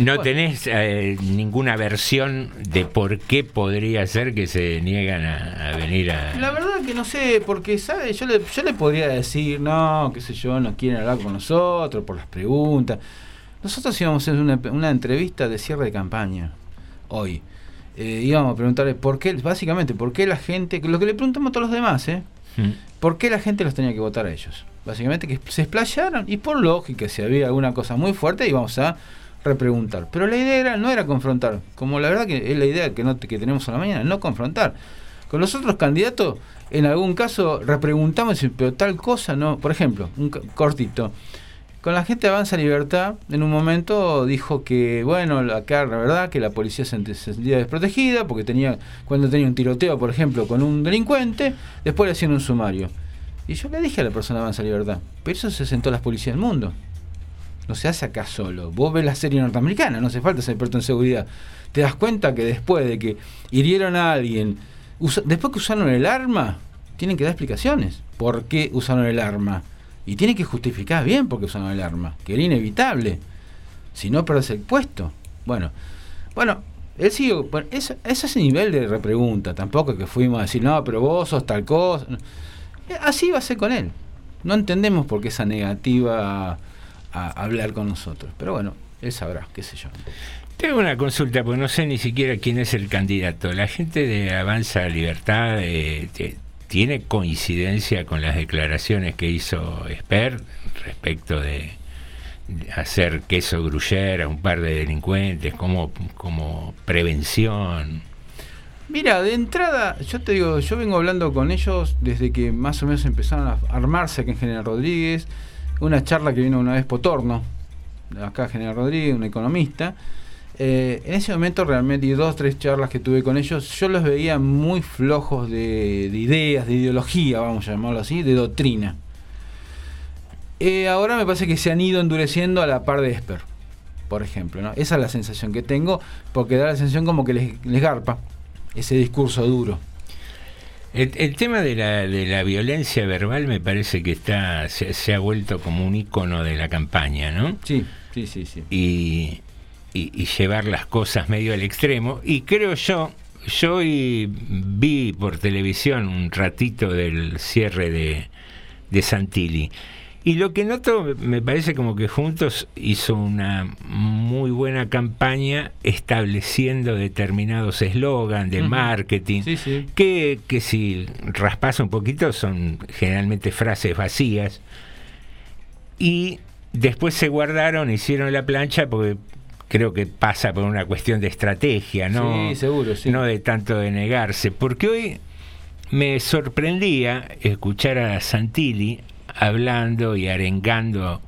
¿No tenés eh, ninguna versión de por qué podría ser que se niegan a, a venir a... La verdad que no sé, porque ¿sabe? Yo, le, yo le podría decir, no, qué sé yo, no quieren hablar con nosotros por las preguntas. Nosotros íbamos a hacer una, una entrevista de cierre de campaña hoy. Eh, íbamos a preguntarle por qué, básicamente, por qué la gente, lo que le preguntamos a todos los demás, ¿eh? ¿Por qué la gente los tenía que votar a ellos? Básicamente que se explayaron y por lógica, si había alguna cosa muy fuerte, íbamos a repreguntar. Pero la idea era, no era confrontar, como la verdad que es la idea que, no, que tenemos a la mañana, no confrontar. Con los otros candidatos, en algún caso, repreguntamos, pero tal cosa no. Por ejemplo, un cortito. Con la gente de Avanza Libertad, en un momento dijo que, bueno, acá la verdad que la policía se ent- se sentía desprotegida porque tenía, cuando tenía un tiroteo, por ejemplo, con un delincuente, después le hacían un sumario. Y yo le dije a la persona de Avanza Libertad, pero eso se sentó las policías del mundo. No se hace acá solo. Vos ves la serie norteamericana, no hace falta ser experto en seguridad. Te das cuenta que después de que hirieron a alguien, después que usaron el arma, tienen que dar explicaciones. ¿Por qué usaron el arma? Y tienen que justificar bien por qué usaron el arma, que era inevitable. Si no, perdés el puesto. Bueno, bueno, él sigue, bueno, es, es ese nivel de repregunta. Tampoco que fuimos a decir, no, pero vos sos tal cosa. Así va a ser con él. No entendemos por qué esa negativa a, hablar con nosotros. Pero bueno, él sabrá, qué sé yo. Tengo una consulta, porque no sé ni siquiera quién es el candidato. La gente de Avanza Libertad eh, te- tiene coincidencia con las declaraciones que hizo Esper respecto de, de hacer queso gruyere a un par de delincuentes como, como prevención. Mira, de entrada, yo te digo, yo vengo hablando con ellos desde que más o menos empezaron a armarse aquí en General Rodríguez. Una charla que vino una vez Potorno, acá General Rodríguez, un economista. Eh, en ese momento realmente, y dos tres charlas que tuve con ellos, yo los veía muy flojos de, de ideas, de ideología, vamos a llamarlo así, de doctrina. Eh, ahora me parece que se han ido endureciendo a la par de Esper, por ejemplo. ¿no? Esa es la sensación que tengo, porque da la sensación como que les, les garpa ese discurso duro. El, el tema de la, de la violencia verbal me parece que está se, se ha vuelto como un icono de la campaña, ¿no? Sí, sí, sí, sí. Y, y- y llevar las cosas medio al extremo. Y creo yo, yo hoy vi por televisión un ratito del cierre de, de Santilli. Y lo que noto, me parece como que Juntos hizo una muy buena campaña estableciendo determinados eslogan de marketing, Que, que si raspas un poquito son generalmente frases vacías. Y después se guardaron, hicieron la plancha porque creo que pasa por una cuestión de estrategia, ¿no? Sí, seguro, sí. No de tanto de negarse. Porque hoy me sorprendía escuchar a Santilli hablando y arengando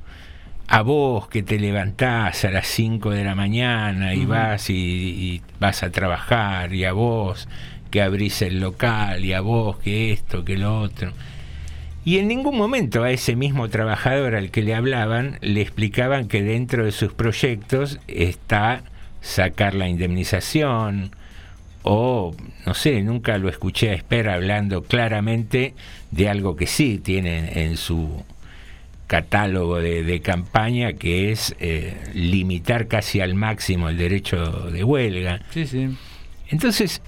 a vos que te levantás a las 5 de la mañana y vas y, y vas a trabajar y a vos que abrís el local y a vos que esto, que lo otro. Y en ningún momento a ese mismo trabajador al que le hablaban le explicaban que dentro de sus proyectos está sacar la indemnización o, no sé, nunca lo escuché a Esper hablando claramente de algo que sí tiene en su catálogo de, de campaña, que es eh, limitar casi al máximo el derecho de huelga. Sí, sí. Entonces,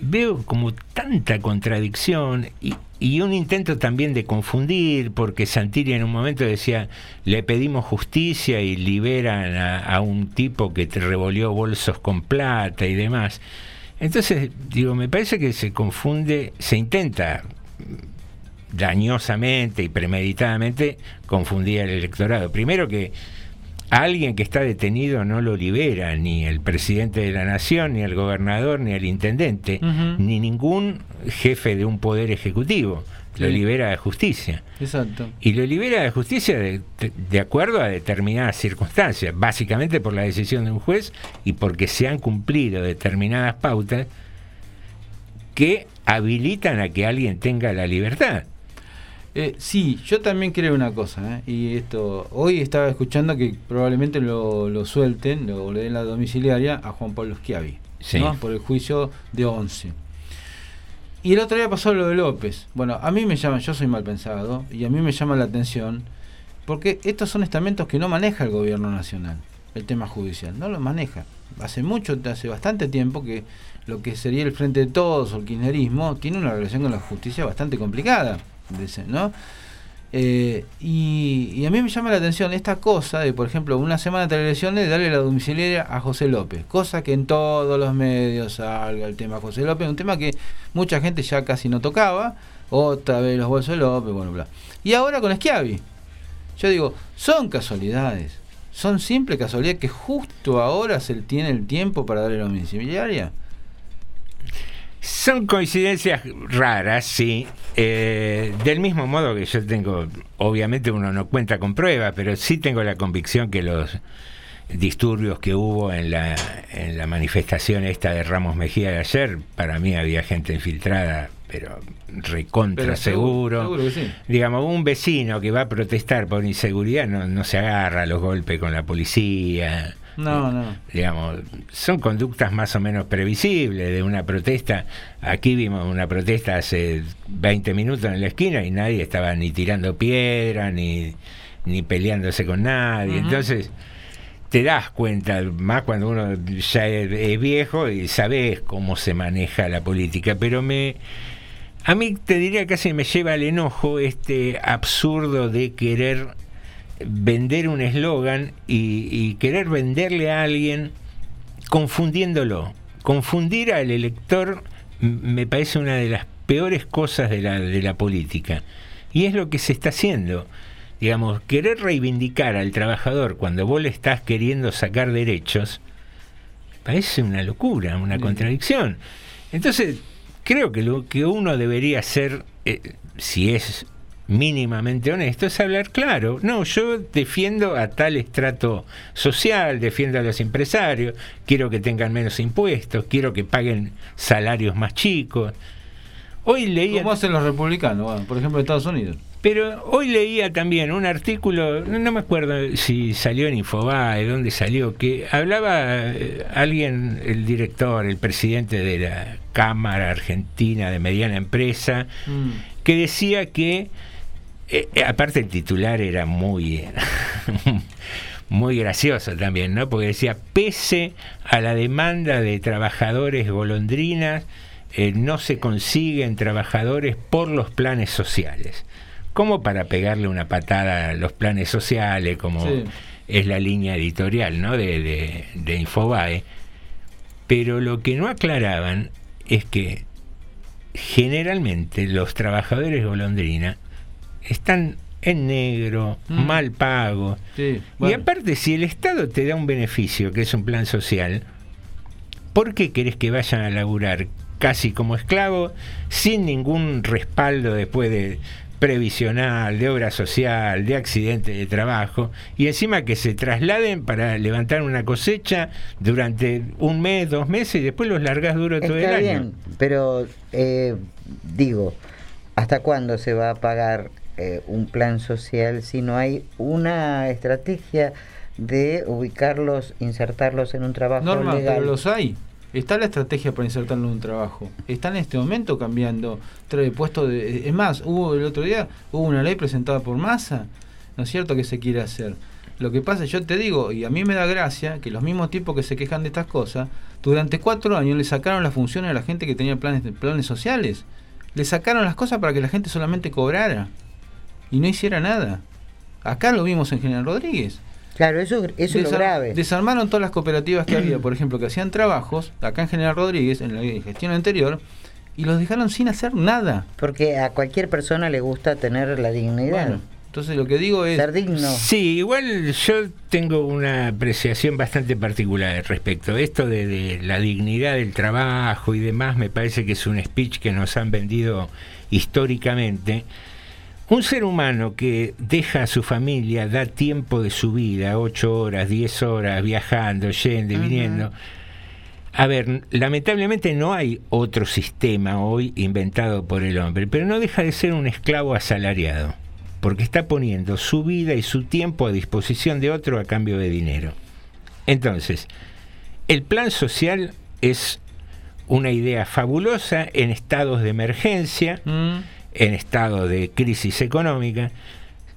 veo como tanta contradicción y, y un intento también de confundir, porque Santilli en un momento decía, le pedimos justicia y liberan a, a un tipo que te revolvió bolsos con plata y demás. Entonces, digo, me parece que se confunde, se intenta dañosamente y premeditadamente confundir al electorado. Primero que a alguien que está detenido no lo libera ni el presidente de la nación, ni el gobernador, ni el intendente, ni ningún jefe de un poder ejecutivo. Lo libera la justicia. Exacto. Y lo libera la justicia de, de acuerdo a determinadas circunstancias, básicamente por la decisión de un juez y porque se han cumplido determinadas pautas que habilitan a que alguien tenga la libertad. Eh, sí, yo también creo una cosa, ¿eh? y esto, hoy estaba escuchando que probablemente lo, lo suelten, lo le den la domiciliaria a Juan Pablo Schiavi, Sí. ¿no? por el juicio de 11. Y el otro día pasó lo de López. Bueno, a mí me llama, yo soy mal pensado, y a mí me llama la atención, porque estos son estamentos que no maneja el gobierno nacional, el tema judicial, no lo maneja. Hace mucho, hace bastante tiempo que lo que sería el Frente de Todos o el kirchnerismo tiene una relación con la justicia bastante complicada, ¿no? Eh, y, a mí me llama la atención esta cosa de, por ejemplo, una semana de elecciones darle la domiciliaria a José López, cosa que en todos los medios salga el tema José López, un tema que mucha gente ya casi no tocaba, otra vez los bolsos de López, bueno, bla. Y ahora con Schiavi. Yo digo, son casualidades, son simple casualidad que justo ahora se tiene el tiempo para darle la domiciliaria. Son coincidencias raras, sí. Eh, del mismo modo que yo tengo, obviamente uno no cuenta con pruebas, pero sí tengo la convicción que los disturbios que hubo en la, en la manifestación esta de Ramos Mejía de ayer, para mí había gente infiltrada, pero recontra Pero seguro. seguro, seguro que sí. Digamos, un vecino que va a protestar por inseguridad no, no se agarra a los golpes con la policía No, no. digamos, son conductas más o menos previsibles de una protesta. Aquí vimos una protesta hace 20 minutos en la esquina y nadie estaba ni tirando piedra, ni, ni peleándose con nadie. Entonces, te das cuenta, más cuando uno ya es, es viejo y sabes cómo se maneja la política, pero me... A mí te diría casi me lleva al enojo este absurdo de querer vender un eslogan y, y querer venderle a alguien confundiéndolo. Confundir al elector me parece una de las peores cosas de la, de la política. Y es lo que se está haciendo. Digamos, querer reivindicar al trabajador cuando vos le estás queriendo sacar derechos, parece una locura, una contradicción. Entonces, creo que lo que uno debería hacer, eh, si es mínimamente honesto, es hablar claro. No, yo defiendo a tal estrato social, defiendo a los empresarios, quiero que tengan menos impuestos, quiero que paguen salarios más chicos. Hoy leía... ¿Cómo hacen los republicanos? Bueno, por ejemplo, en Estados Unidos. Pero hoy leía también un artículo, no, me acuerdo si salió en Infobae, dónde salió, que hablaba eh, alguien, el director, el presidente de la Cámara Argentina de Mediana Empresa, que decía que, eh, eh, aparte el titular era muy, muy gracioso también, ¿no? Porque decía, pese a la demanda de trabajadores golondrinas, eh, no se consiguen trabajadores por los planes sociales. Como para pegarle una patada a los planes sociales, como Sí. es la línea editorial ¿no? de, de, de Infobae. Pero lo que no aclaraban es que generalmente los trabajadores golondrina están en negro, Mm. mal pagos. Sí, Y aparte, si el Estado te da un beneficio, que es un plan social, ¿por qué querés que vayan a laburar casi como esclavos, sin ningún respaldo después de previsional, de obra social, de accidente de trabajo, y encima que se trasladen para levantar una cosecha durante un mes, dos meses, y después los largás duro todo el Está año? bien, pero eh, digo, ¿hasta cuándo se va a pagar eh, un plan social si no hay una estrategia de ubicarlos, insertarlos en un trabajo Norma, legal? pero los hay. Está la estrategia para insertarlo en un trabajo. Está en este momento cambiando puesto de. Es más, hubo el otro día hubo una ley presentada por Massa, ¿no es cierto? Que se quiere hacer. Lo que pasa, yo te digo, y a mí me da gracia que los mismos tipos que se quejan de estas cosas, durante cuatro años le sacaron las funciones a la gente que tenía planes, planes sociales. Le sacaron las cosas para que la gente solamente cobrara y no hiciera nada. Acá lo vimos en General Rodríguez. Claro, eso, eso es lo grave. Desarmaron todas las cooperativas que había, por ejemplo, que hacían trabajos, acá en General Rodríguez, en la gestión anterior, y los dejaron sin hacer nada. Porque a cualquier persona le gusta tener la dignidad. Bueno, entonces lo que digo es... Ser digno. Sí, igual yo tengo una apreciación bastante particular al respecto. Esto de, de la dignidad del trabajo y demás me parece que es un speech que nos han vendido históricamente. Un ser humano que deja a su familia, da tiempo de su vida, ocho horas, diez horas, viajando, yendo viniendo. A ver, lamentablemente no hay otro sistema hoy inventado por el hombre, pero no deja de ser un esclavo asalariado, porque está poniendo su vida y su tiempo a disposición de otro a cambio de dinero. Entonces, el plan social es una idea fabulosa en estados de emergencia, en estado de crisis económica.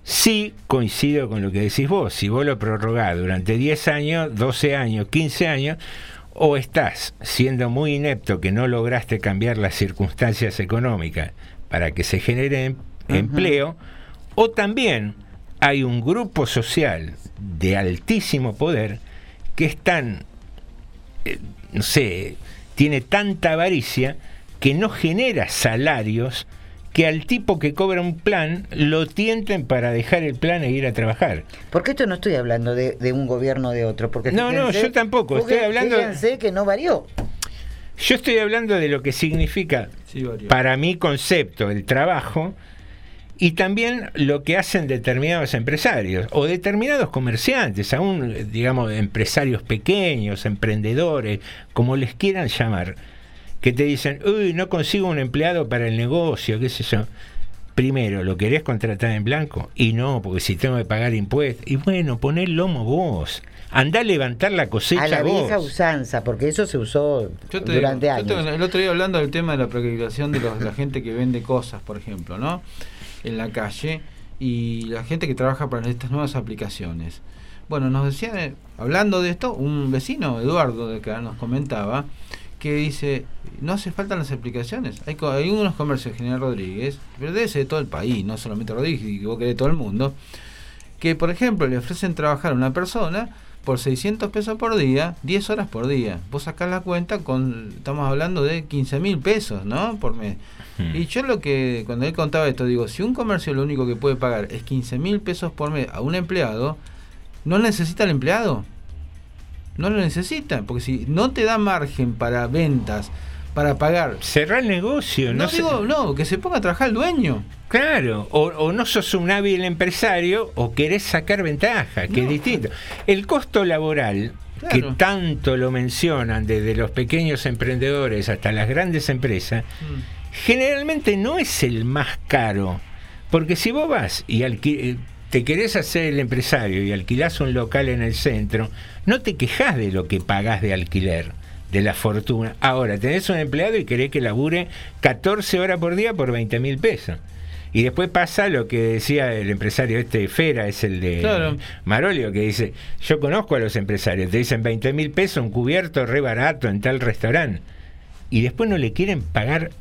Sí coincido con lo que decís vos, si vos lo prorrogás durante 10 años, 12 años, 15 años, o estás siendo muy inepto que no lograste cambiar las circunstancias económicas para que se genere em- empleo, o también hay un grupo social de altísimo poder que es tan, eh, no sé, tiene tanta avaricia que no genera salarios que al tipo que cobra un plan lo tienten para dejar el plan e ir a trabajar. Porque esto no estoy hablando de, de un gobierno o de otro. Porque No, no, yo tampoco, estoy fíjense- hablando- Fíjense que no varió. Yo estoy hablando de lo que significa Sí, para mi concepto el trabajo y también lo que hacen determinados empresarios o determinados comerciantes, aún digamos empresarios pequeños, emprendedores, como les quieran llamar, que te dicen, uy, no consigo un empleado para el negocio, qué sé yo. Primero, ¿lo querés contratar en blanco? Y no, porque si tengo que pagar impuestos. Y bueno, poné el lomo vos. Andá a levantar la cosecha A la vos. vieja usanza, porque eso se usó Yo te durante digo, yo años. te- el otro día hablando del tema de la precarización de los- la gente que vende cosas, por ejemplo, ¿no? En la calle y la gente que trabaja para estas nuevas aplicaciones. Bueno, nos decía, eh, hablando de esto, un vecino, Eduardo, de acá, nos comentaba que dice, no hace falta las aplicaciones. Hay, hay unos comercios, General Rodríguez, pero debe ser de todo el país, no solamente Rodríguez, y vos de todo el mundo, que por ejemplo le ofrecen trabajar a una persona por 600 pesos por día, 10 horas por día. Vos sacás la cuenta con, estamos hablando de 15 mil pesos, ¿no? Por mes. Y yo lo que, cuando él contaba esto, digo, si un comercio lo único que puede pagar es 15 mil pesos por mes a un empleado, no necesita el empleado. No lo necesita, porque si no te da margen para ventas, para pagar... Cerrar el negocio, No, no, se- digo, no, que se ponga a trabajar el dueño. Claro, o, o no sos un hábil empresario o querés sacar ventaja, que es distinto. El costo laboral, que tanto lo mencionan desde los pequeños emprendedores hasta las grandes empresas, generalmente no es el más caro. Porque si vos vas y alqui- eh, te querés hacer el empresario y alquilás un local en el centro, no te quejás de lo que pagás de alquiler. de la fortuna. Ahora, tenés un empleado y querés que labure 14 horas por día por 20 mil pesos. Y después pasa lo que decía el empresario este Fera, es el de Claro. Marolio, que dice, yo conozco a los empresarios, te dicen 20 mil pesos, un cubierto re barato en tal restaurante. Y después no le quieren pagar,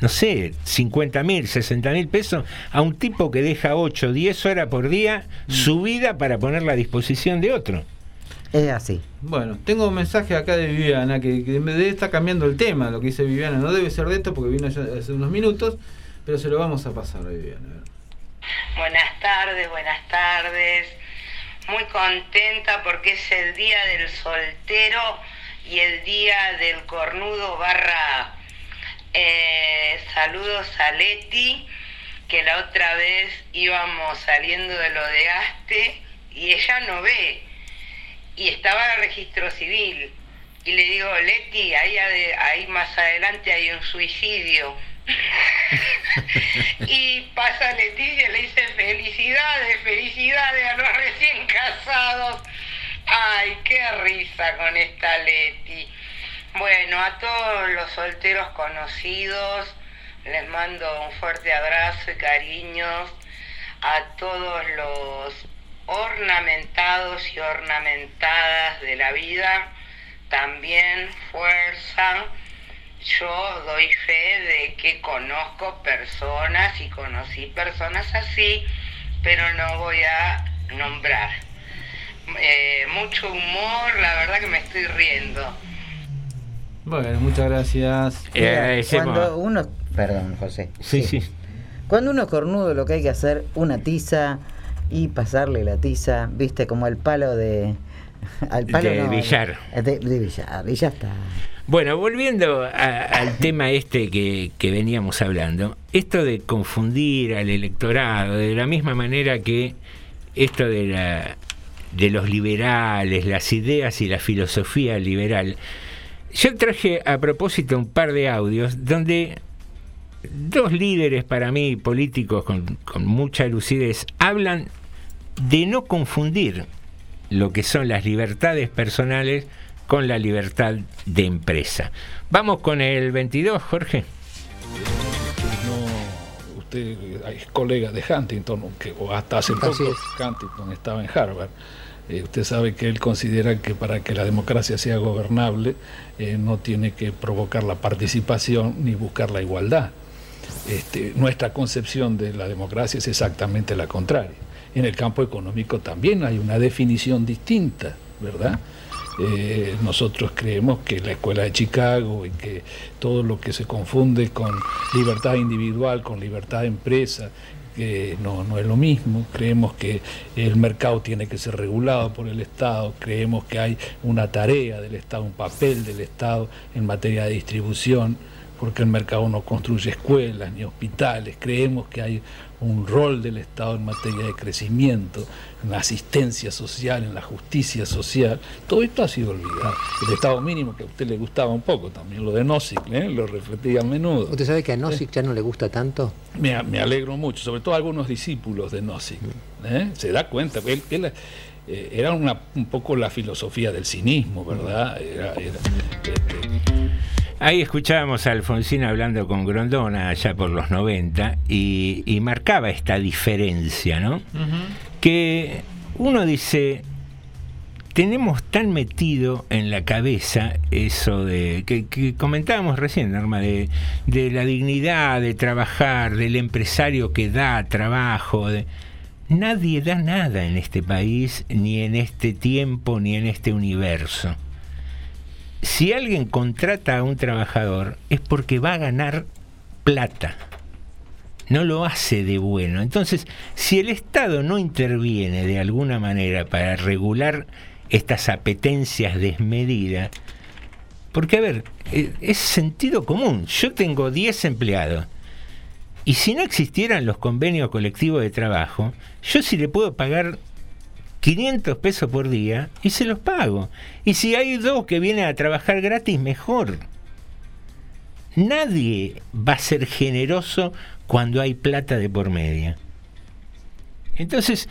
no sé, 50 mil, 60 mil pesos a un tipo que deja 8, 10 horas por día su vida para ponerla a disposición de otro. Es así. Bueno, tengo un mensaje acá de Viviana que, que me debe estar cambiando el tema, lo que dice Viviana. No debe ser de esto porque vino ya hace unos minutos, pero se lo vamos a pasar a Viviana. Buenas tardes, buenas tardes. Muy contenta porque es el día del soltero y el día del cornudo barra eh, saludos a Leti, que la otra vez íbamos saliendo de lo de Aste y ella no ve. Y estaba en el registro civil. Y le digo, Leti, ahí, ahí más adelante hay un suicidio. y pasa Leticia y le dice felicidades, felicidades a los recién casados. Ay, qué risa con esta Leti. Bueno, a todos los solteros conocidos les mando un fuerte abrazo y cariños. A todos los ornamentados y ornamentadas de la vida, también fuerza. Yo doy fe de que conozco personas y conocí personas así, pero no voy a nombrar. Eh, mucho humor, la verdad que me estoy riendo. Bueno, muchas gracias. Eh, Mira, cuando uno, perdón, José. Sí, sí. Cuando uno es cornudo, lo que hay que hacer, una tiza y pasarle la tiza, viste, como el palo de. Al palo De no, billar. De, de billar, y ya está. Bueno, volviendo a- al tema este que, que veníamos hablando, esto de confundir al electorado, de la misma manera que esto de, la, de los liberales, las ideas y la filosofía liberal, yo traje a propósito un par de audios donde dos líderes para mí políticos con, con mucha lucidez hablan de no confundir lo que son las libertades personales con la libertad de empresa. Vamos con el 22, Jorge. no, usted es colega de Huntington, que, o hasta hace poco Huntington estaba en Harvard. Eh, usted sabe que él considera que para que la democracia sea gobernable eh, no tiene que provocar la participación ni buscar la igualdad. Este, nuestra concepción de la democracia es exactamente la contraria. En el campo económico también hay una definición distinta, ¿verdad? Eh, nosotros creemos que la escuela de Chicago y que todo lo que se confunde con libertad individual, con libertad de empresa, no, no es lo mismo. Creemos que el mercado tiene que ser regulado por el Estado, creemos que hay una tarea del Estado, un papel del Estado en materia de distribución, porque el mercado no construye escuelas ni hospitales, creemos que hay un rol del Estado en materia de crecimiento, en la asistencia social, en la justicia social. Todo esto ha sido olvidado. El Estado mínimo, que a usted le gustaba un poco, también lo de Nozick, ¿eh? lo repetía a menudo. ¿Usted sabe que a Nozick ya no le gusta tanto? Me, me alegro mucho, sobre todo algunos discípulos de Nozick. ¿eh? Se da cuenta, él, él, eh, era una, un poco la filosofía del cinismo, ¿verdad? Era- era- Ahí escuchábamos a Alfonsín hablando con Grondona allá por los 90 y, y marcaba esta diferencia, ¿no? Que uno dice, tenemos tan metido en la cabeza eso de que, que comentábamos recién, Norma, de, de la dignidad de trabajar, del empresario que da trabajo. de- Nadie da nada en este país, ni en este tiempo, ni en este universo si alguien contrata a un trabajador es porque va a ganar plata. No lo hace de bueno. Entonces, si el Estado no interviene de alguna manera para regular estas apetencias desmedidas, porque a ver, eh, es sentido común. Yo tengo 10 empleados. Y si no existieran los convenios colectivos de trabajo, yo sí le puedo pagar 500 pesos por día y se los pago. Y si hay dos que vienen a trabajar gratis, mejor. Nadie va a ser generoso cuando hay plata de por media. Entonces,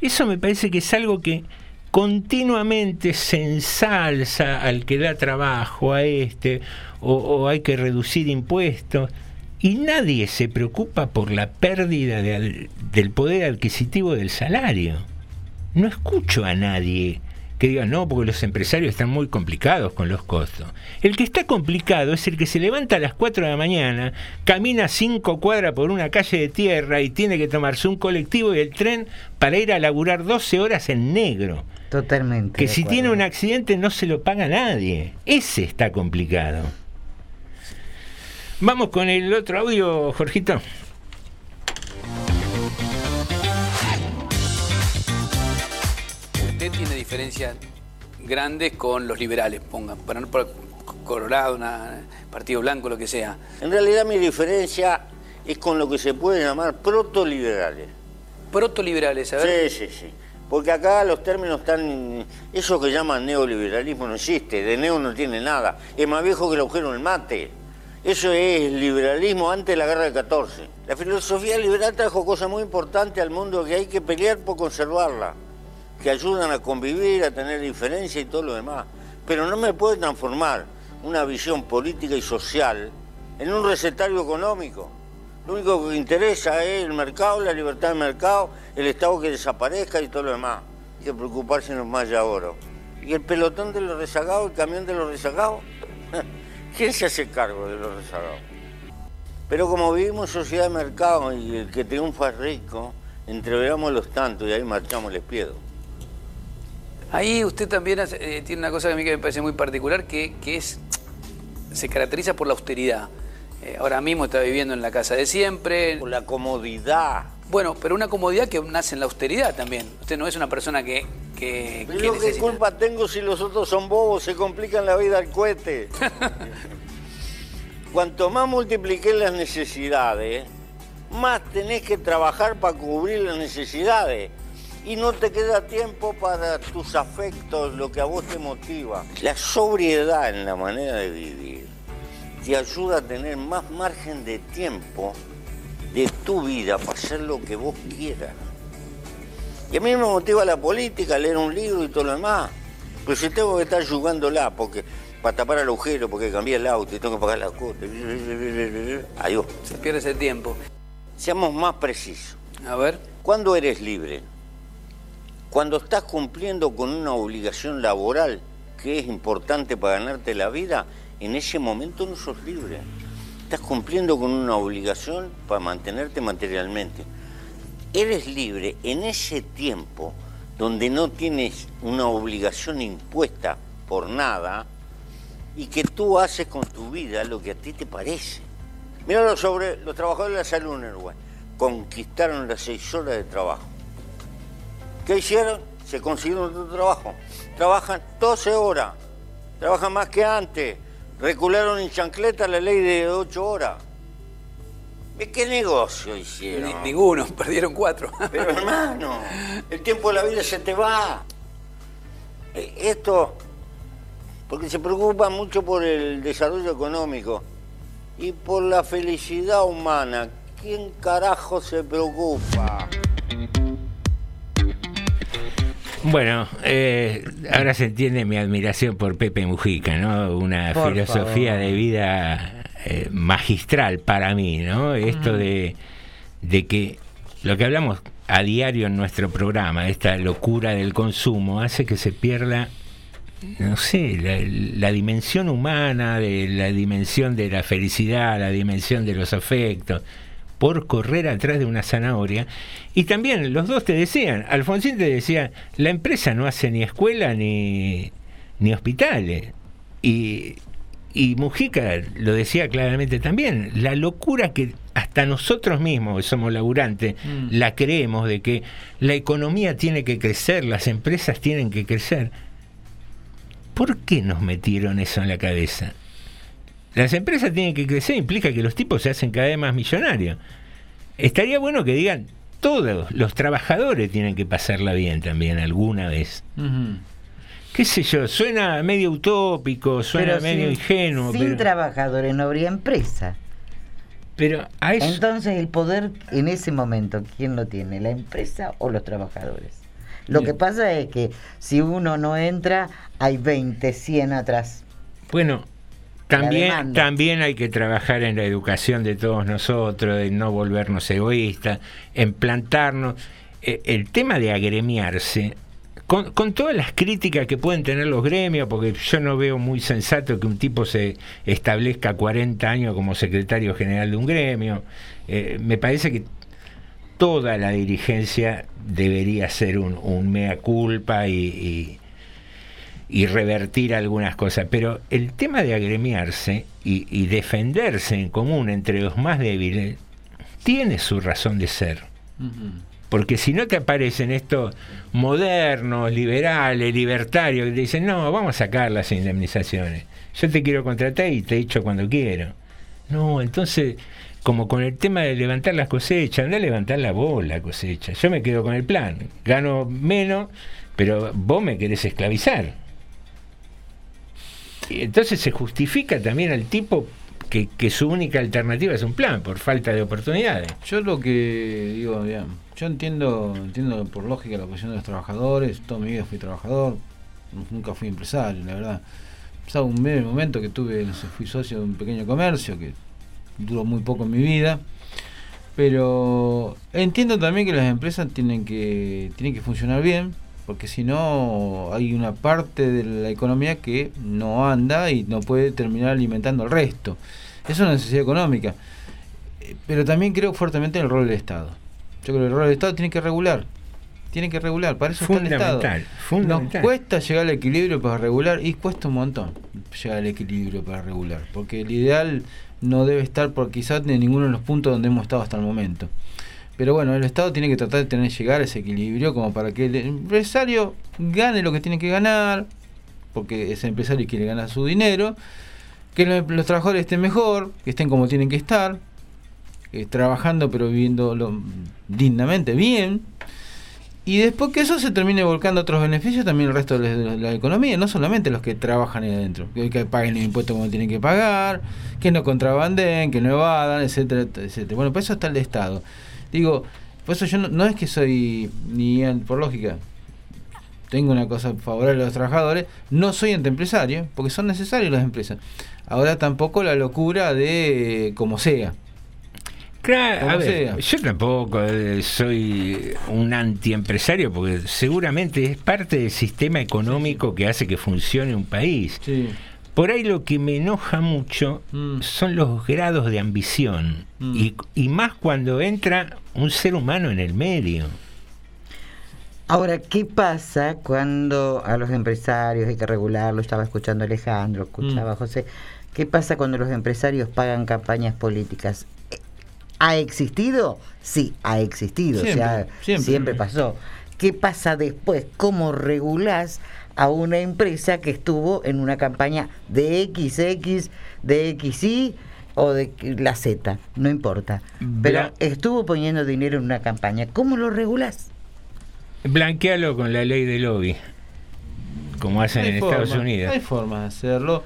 eso me parece que es algo que continuamente se ensalza al que da trabajo a este, o hay que reducir impuestos, y nadie se preocupa por la pérdida de del poder adquisitivo del salario. No escucho a nadie que diga, no, porque los empresarios están muy complicados con los costos. El que está complicado es el que se levanta a las 4 de la mañana, camina 5 cuadras por una calle de tierra y tiene que tomarse un colectivo y el tren para ir a laburar 12 horas en negro. Totalmente. Que si tiene un accidente no se lo paga nadie. Ese está complicado. Vamos con el otro audio, Jorgito. Usted tiene diferencias grandes con los liberales, pongan, para no por Colorado, una- Partido Blanco, lo que sea. En realidad mi diferencia es con lo que se puede llamar protoliberales. Protoliberales, a ver. Sí, sí, sí. Porque acá los términos están... Eso que llaman neoliberalismo no existe, de neo no tiene nada. Es más viejo que el agujero del mate. Eso es liberalismo antes de la guerra del 14. La filosofía liberal trajo cosas muy importantes al mundo que hay que pelear por conservarla, que ayudan a convivir, a tener diferencia y todo lo demás. Pero no me puede transformar una visión política y social en un recetario económico. Lo único que interesa es el mercado, la libertad del mercado, el Estado que desaparezca y todo lo demás. Hay que preocuparse más ya oro. ¿Y el pelotón de los rezagados, el camión de los rezagados? ¿Quién se hace cargo de los rezagados? Pero como vivimos en sociedad de mercado y el que triunfa es rico, entreveramos los tantos y ahí marchamos les piedo. Ahí usted también hace- eh, tiene una cosa que a mí que me parece muy particular, que, que es se caracteriza por la austeridad. Eh, ahora mismo está viviendo en la casa de siempre. Por la comodidad. Bueno, pero una comodidad que nace en la austeridad también. Usted no es una persona que, que, que yo qué culpa tengo si los otros son bobos, se complican la vida al cohete. Cuanto más multipliques las necesidades, más tenés que trabajar para cubrir las necesidades. Y no te queda tiempo para tus afectos, lo que a vos te motiva. La sobriedad en la manera de vivir te ayuda a tener más margen de tiempo de tu vida para hacer lo que vos quieras. Y a mí me motiva la política, leer un libro y todo lo demás. Pero si tengo que estar jugándola porque para tapar el agujero, porque cambié el auto y tengo que pagar la cuota. Adiós. Se pierde ese tiempo. Seamos más precisos. A ver. ¿Cuándo eres libre? Cuando estás cumpliendo con una obligación laboral que es importante para ganarte la vida, en ese momento no sos libre. Estás cumpliendo con una obligación para mantenerte materialmente. Eres libre en ese tiempo donde no tienes una obligación impuesta por nada y que tú haces con tu vida lo que a ti te parece. Míralo sobre los trabajadores de la salud en Uruguay. Conquistaron las seis horas de trabajo. ¿Qué hicieron? Se consiguieron otro trabajo. Trabajan 12 horas. Trabajan más que antes. Recularon en chancleta la ley de 8 horas. ¿De qué negocio hicieron? Ni- ninguno, perdieron cuatro. Pero hermano, el tiempo de la vida se te va. Eh, Esto, porque se preocupa mucho por el desarrollo económico y por la felicidad humana. ¿Quién carajo se preocupa? Bueno, eh, ahora se entiende mi admiración por Pepe Mujica, ¿no? Una Por filosofía favor. de vida eh, magistral para mí, ¿no? Esto de, de que lo que hablamos a diario en nuestro programa, esta locura del consumo, hace que se pierda, no sé, la, la dimensión humana, de la dimensión de la felicidad, la dimensión de los afectos, por correr atrás de una zanahoria. Y también los dos te decían, Alfonsín te decía, la empresa no hace ni escuela ni, ni hospitales. Y, y Mujica lo decía claramente también, la locura que hasta nosotros mismos, que somos laburantes, Mm. la creemos de que la economía tiene que crecer, las empresas tienen que crecer. ¿Por qué nos metieron eso en la cabeza? Las empresas tienen que crecer, implica que los tipos se hacen cada vez más millonarios. Estaría bueno que digan, todos los trabajadores tienen que pasarla bien también alguna vez. Qué sé yo, suena medio utópico, suena Pero medio sin- ingenuo, Sin pero, trabajadores no habría empresa. pero a eso... Entonces el poder en ese momento, ¿quién lo tiene? ¿La empresa o los trabajadores? Lo que pasa es que si uno no entra, hay 20, 100 atrás. Bueno, también, también hay que trabajar en la educación de todos nosotros, de no volvernos egoístas, en plantarnos. Eh, el tema de agremiarse, con, con todas las críticas que pueden tener los gremios, porque yo no veo muy sensato que un tipo se establezca 40 años como secretario general de un gremio, eh, me parece que toda la dirigencia debería ser un, un mea culpa y- y, y revertir algunas cosas. Pero el tema de agremiarse y, y defenderse en común entre los más débiles tiene su razón de ser. Porque si no te aparecen estos modernos, liberales, libertarios, que te dicen, no, vamos a sacar las indemnizaciones. Yo te quiero contratar y te echo cuando quiero. No, entonces, como con el tema de levantar las cosechas, anda a levantar la bola cosecha. Yo me quedo con el plan. Gano menos, pero vos me querés esclavizar. Entonces se justifica también al tipo que, su única alternativa es un plan, por falta de oportunidades. Yo lo que digo, yo entiendo, entiendo por lógica la posición de los trabajadores, toda mi vida fui trabajador, nunca fui empresario, la verdad. Pasaba un breve momento que tuve, fui socio de un pequeño comercio que duró muy poco en mi vida, pero entiendo también que las empresas tienen que, tienen que funcionar bien, porque si no hay una parte de la economía que no anda y no puede terminar alimentando al resto. Es una necesidad económica. Pero también creo fuertemente en el rol del Estado. Yo creo que el rol del Estado tiene que regular. Tiene que regular, para eso está el Estado. Fundamental, fundamental. Nos cuesta llegar al equilibrio para regular y cuesta un montón llegar al equilibrio para regular. Porque el ideal no debe estar por quizás en ninguno de los puntos donde hemos estado hasta el momento. Pero bueno, el Estado tiene que tratar de tener llegar ese equilibrio como para que el empresario gane lo que tiene que ganar, porque ese empresario quiere ganar su dinero, que lo- los trabajadores estén mejor, que estén como tienen que estar, eh, trabajando pero viviendo dignamente bien, y después que eso se termine volcando otros beneficios también el resto de la, de la economía, no solamente los que trabajan ahí adentro, que, paguen el impuesto como tienen que pagar, que no contrabanden, que no evadan, etcétera, etcétera. Bueno, para eso está el Estado. Digo, por eso yo no, no es que soy ni por lógica tengo una cosa favorable a los trabajadores, no soy antiempresario, porque son necesarios las empresas. Ahora tampoco la locura de eh, como sea. Claro, a ver, yo tampoco eh, soy un antiempresario porque seguramente es parte del sistema económico que hace que funcione un país. Por ahí lo que me enoja mucho son los grados de ambición Mm. y, y más cuando entra un ser humano en el medio. Ahora, ¿qué pasa cuando a los empresarios hay que regularlo? Estaba escuchando a Alejandro, escuchaba a José. ¿Qué pasa cuando los empresarios pagan campañas políticas? ¿Ha existido? Sí, ha existido. o sea, Siempre, siempre. siempre. pasó. ¿Qué pasa después? ¿Cómo regulás a una empresa que estuvo en una campaña de XX, de XY o de la Z? No importa. Pero Bla- estuvo poniendo dinero en una campaña. ¿Cómo lo regulás? Blanquealo con la ley de lobby, como hacen en Estados Unidos. Hay formas de hacerlo.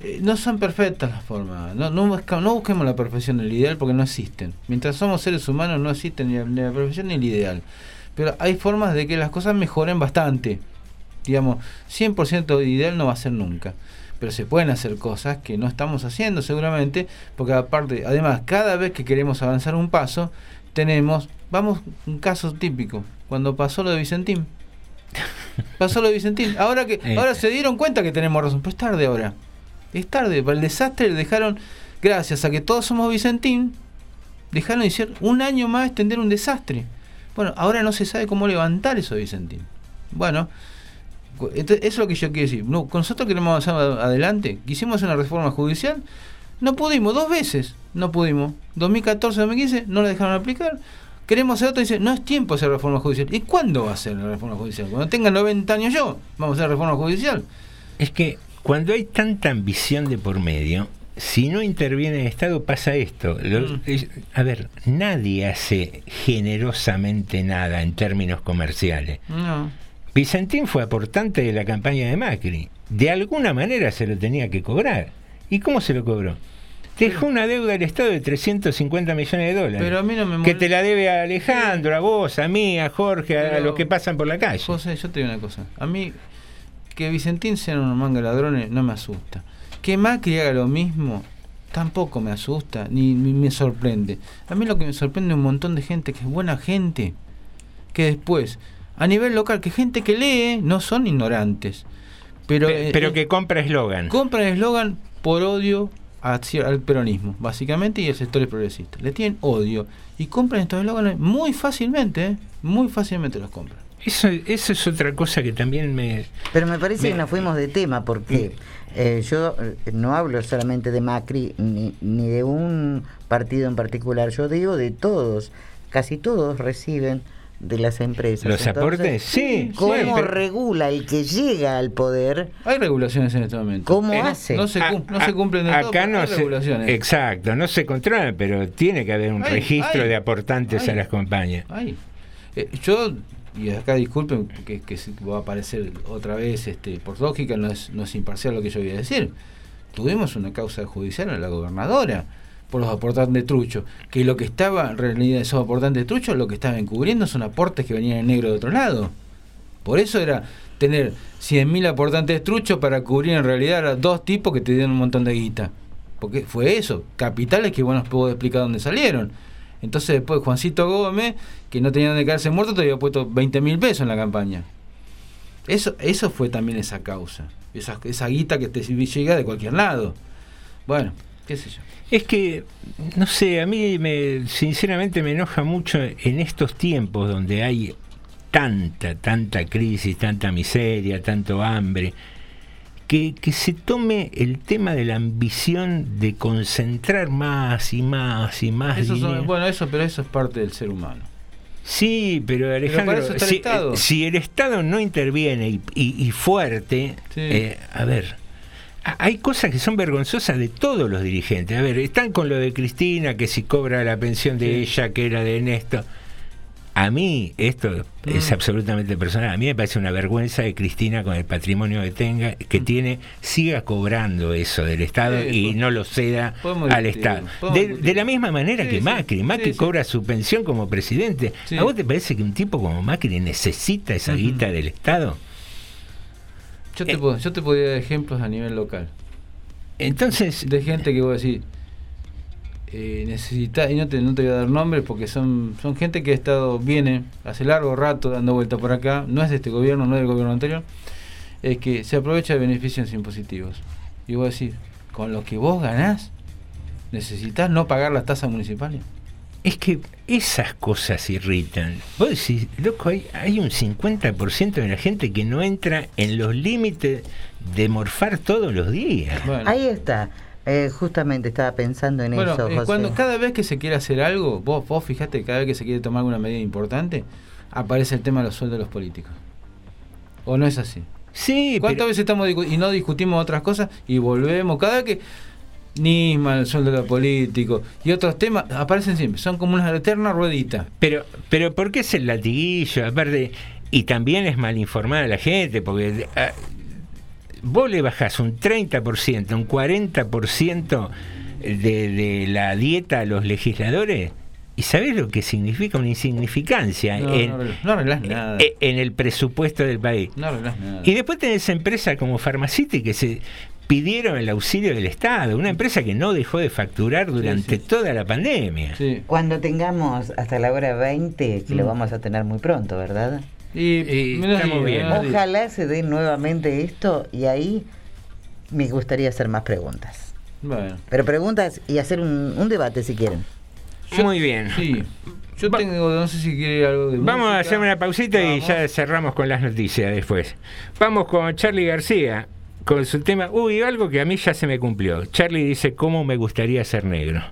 Eh, no son perfectas las formas. No, no, busca- no busquemos la perfección, el ideal, porque no existen. Mientras somos seres humanos, no existen ni la, ni la perfección ni el ideal. Pero hay formas de que las cosas mejoren bastante. Digamos, 100% ideal no va a ser nunca. Pero se pueden hacer cosas que no estamos haciendo seguramente, porque aparte, además, cada vez que queremos avanzar un paso, tenemos, vamos, un caso típico, cuando pasó lo de Vicentín. Pasó lo de Vicentín. Ahora que Eh. ahora se dieron cuenta que tenemos razón, pero es tarde ahora. Es tarde, para el desastre le dejaron, gracias a que todos somos Vicentín, dejaron de ser un año más extender un desastre. Bueno, ahora no se sabe cómo levantar eso de Vicentín. Bueno, eso es lo que yo quiero decir. No, nosotros queremos avanzar adelante. Quisimos hacer una reforma judicial, no pudimos, dos veces no pudimos. 2014, 2015 no la dejaron aplicar. Queremos hacer otra y dice, no es tiempo de hacer reforma judicial. ¿Y cuándo va a ser la reforma judicial? Cuando tenga 90 años yo, vamos a hacer reforma judicial. Es que cuando hay tanta ambición de por medio, si no interviene el Estado pasa esto. Los- Mm. es- a ver, nadie hace generosamente nada en términos comerciales. No. Vicentín fue aportante de la campaña de Macri. De alguna manera se lo tenía que cobrar. ¿Y cómo se lo cobró? Dejó una deuda del Estado de 350 millones de dólares. Pero a mí no me Que te la debe a Alejandro, a vos, a mí, a Jorge, a los que pasan por la calle. José, yo te digo una cosa. A mí, que Vicentín sea una manga ladrones no me asusta. Que Macri haga lo mismo tampoco me asusta, ni, ni me sorprende. A mí lo que me sorprende es un montón de gente que es buena gente, que después, a nivel local, que gente que lee no son ignorantes. Pero, Pe- eh, pero eh, que compra eslogan. compran eslogan por odio a al peronismo, básicamente, y al sector progresista. Le tienen odio y compran estos eslóganes muy fácilmente, ¿eh? muy fácilmente los compran. Eso, eso es otra cosa que también me... Pero me parece Me- que nos fuimos de tema porque eh, yo no hablo solamente de Macri ni, ni de un partido en particular, yo digo de todos, casi todos reciben de las empresas. ¿Los aportes? Sí, ¿Cómo regula el que llega al poder? Hay regulaciones en este momento. ¿Cómo Eh, hace? No se, cum- no A- se cumplen de Acá pero no hay se, regulaciones. Exacto, no se controla, pero tiene que haber un registro de aportantes a las compañías. Ay, eh, yo, y acá disculpen que, que va a aparecer otra vez, este, por lógica no es, no es imparcial lo que yo voy a decir. Tuvimos una causa judicial a la gobernadora por los aportantes truchos, que lo que estaba en realidad esos aportantes truchos, lo que estaban encubriendo son aportes que venían en negro de otro lado. Por eso era tener 100.000 aportantes truchos para cubrir en realidad a dos tipos que te dieron un montón de guita. Porque fue eso, capitales que bueno, os puedo explicar dónde salieron. Entonces después Juancito Gómez, que no tenía donde quedarse muerto, te había puesto 20 mil pesos en la campaña. Eso, eso fue también esa causa. Esa, esa guita que te llega de cualquier lado. Bueno, qué sé yo. Es que, no sé, a mí me, sinceramente me enoja mucho en estos tiempos donde hay tanta, tanta crisis, tanta miseria, tanto hambre, que, que se tome el tema de la ambición de concentrar más y más y más Eso son- dinero. bueno, eso, pero eso es parte del ser humano. Sí, pero Alejandro, el si, el Estado no interviene y, y- y fuerte, Sí. eh, a ver, hay cosas que son vergonzosas de todos los dirigentes. A ver, están con lo de Cristina, que si cobra la pensión de Sí. ella, que era de Néstor. A mí, esto es Mm. absolutamente personal, a mí me parece una vergüenza de Cristina con el patrimonio que tenga, que tiene, siga cobrando eso del Estado Mm. Sí, y no lo ceda al discutir, Estado. De, la misma manera Sí, que. Macri, Macri cobra su pensión como presidente. ¿A vos te parece que un tipo como Macri necesita esa guita del Estado? Yo te, Eh. puedo, yo te podría dar ejemplos a nivel local. Entonces, De gente que vos decís, eh, necesita, y no te, no te voy a dar nombres porque son, son gente que ha estado, viene hace largo rato dando vuelta por acá, no es de este gobierno, no es del gobierno anterior, es que se aprovecha de beneficios impositivos. Y vos decís, con lo que vos ganás, necesitas no pagar las tasas municipales. Es que esas cosas irritan. Vos decís, loco, hay, hay un 50% de la gente que no entra en los límites de morfar todos los días. Ahí está. Eh, justamente estaba pensando en Bueno, eso, eh, José. cuando cada vez que se quiere hacer algo, vos, vos fijate, cada vez que se quiere tomar alguna medida importante, aparece el tema de los sueldos de los políticos. ¿O no es así? Sí, ¿Cuántas pero- veces estamos y no discutimos otras cosas y volvemos? Cada vez que Nisman, el sueldo políticos y otros temas aparecen siempre, son como una eterna ruedita. Pero, pero ¿por qué es el latiguillo? Aparte, y también es mal informar a la gente, porque ah, vos le bajás un 30%, un 40% de, de la dieta a los legisladores, ¿y sabés lo que significa una insignificancia No, en, no arreglás- no arreglás nada. eh, en el presupuesto del país? No arreglás nada. Y después tenés empresas como Farmacity que se pidieron el auxilio del Estado, una empresa que no dejó de facturar durante toda la pandemia. Cuando tengamos hasta la hora 20, que lo Mm. vamos a tener muy pronto, ¿verdad? Y, estamos bien. Ojalá se dé nuevamente esto y ahí me gustaría hacer más preguntas. Bueno. Pero preguntas y hacer un, un debate si quieren. Muy bien. Sí. Yo tengo, no sé si quiere algo de Vamos a hacer una pausita y ya cerramos con las noticias después. Vamos con Charlie García, con su tema. Uy, algo que a mí ya se me cumplió. Charlie dice: ¿Cómo me gustaría ser negro?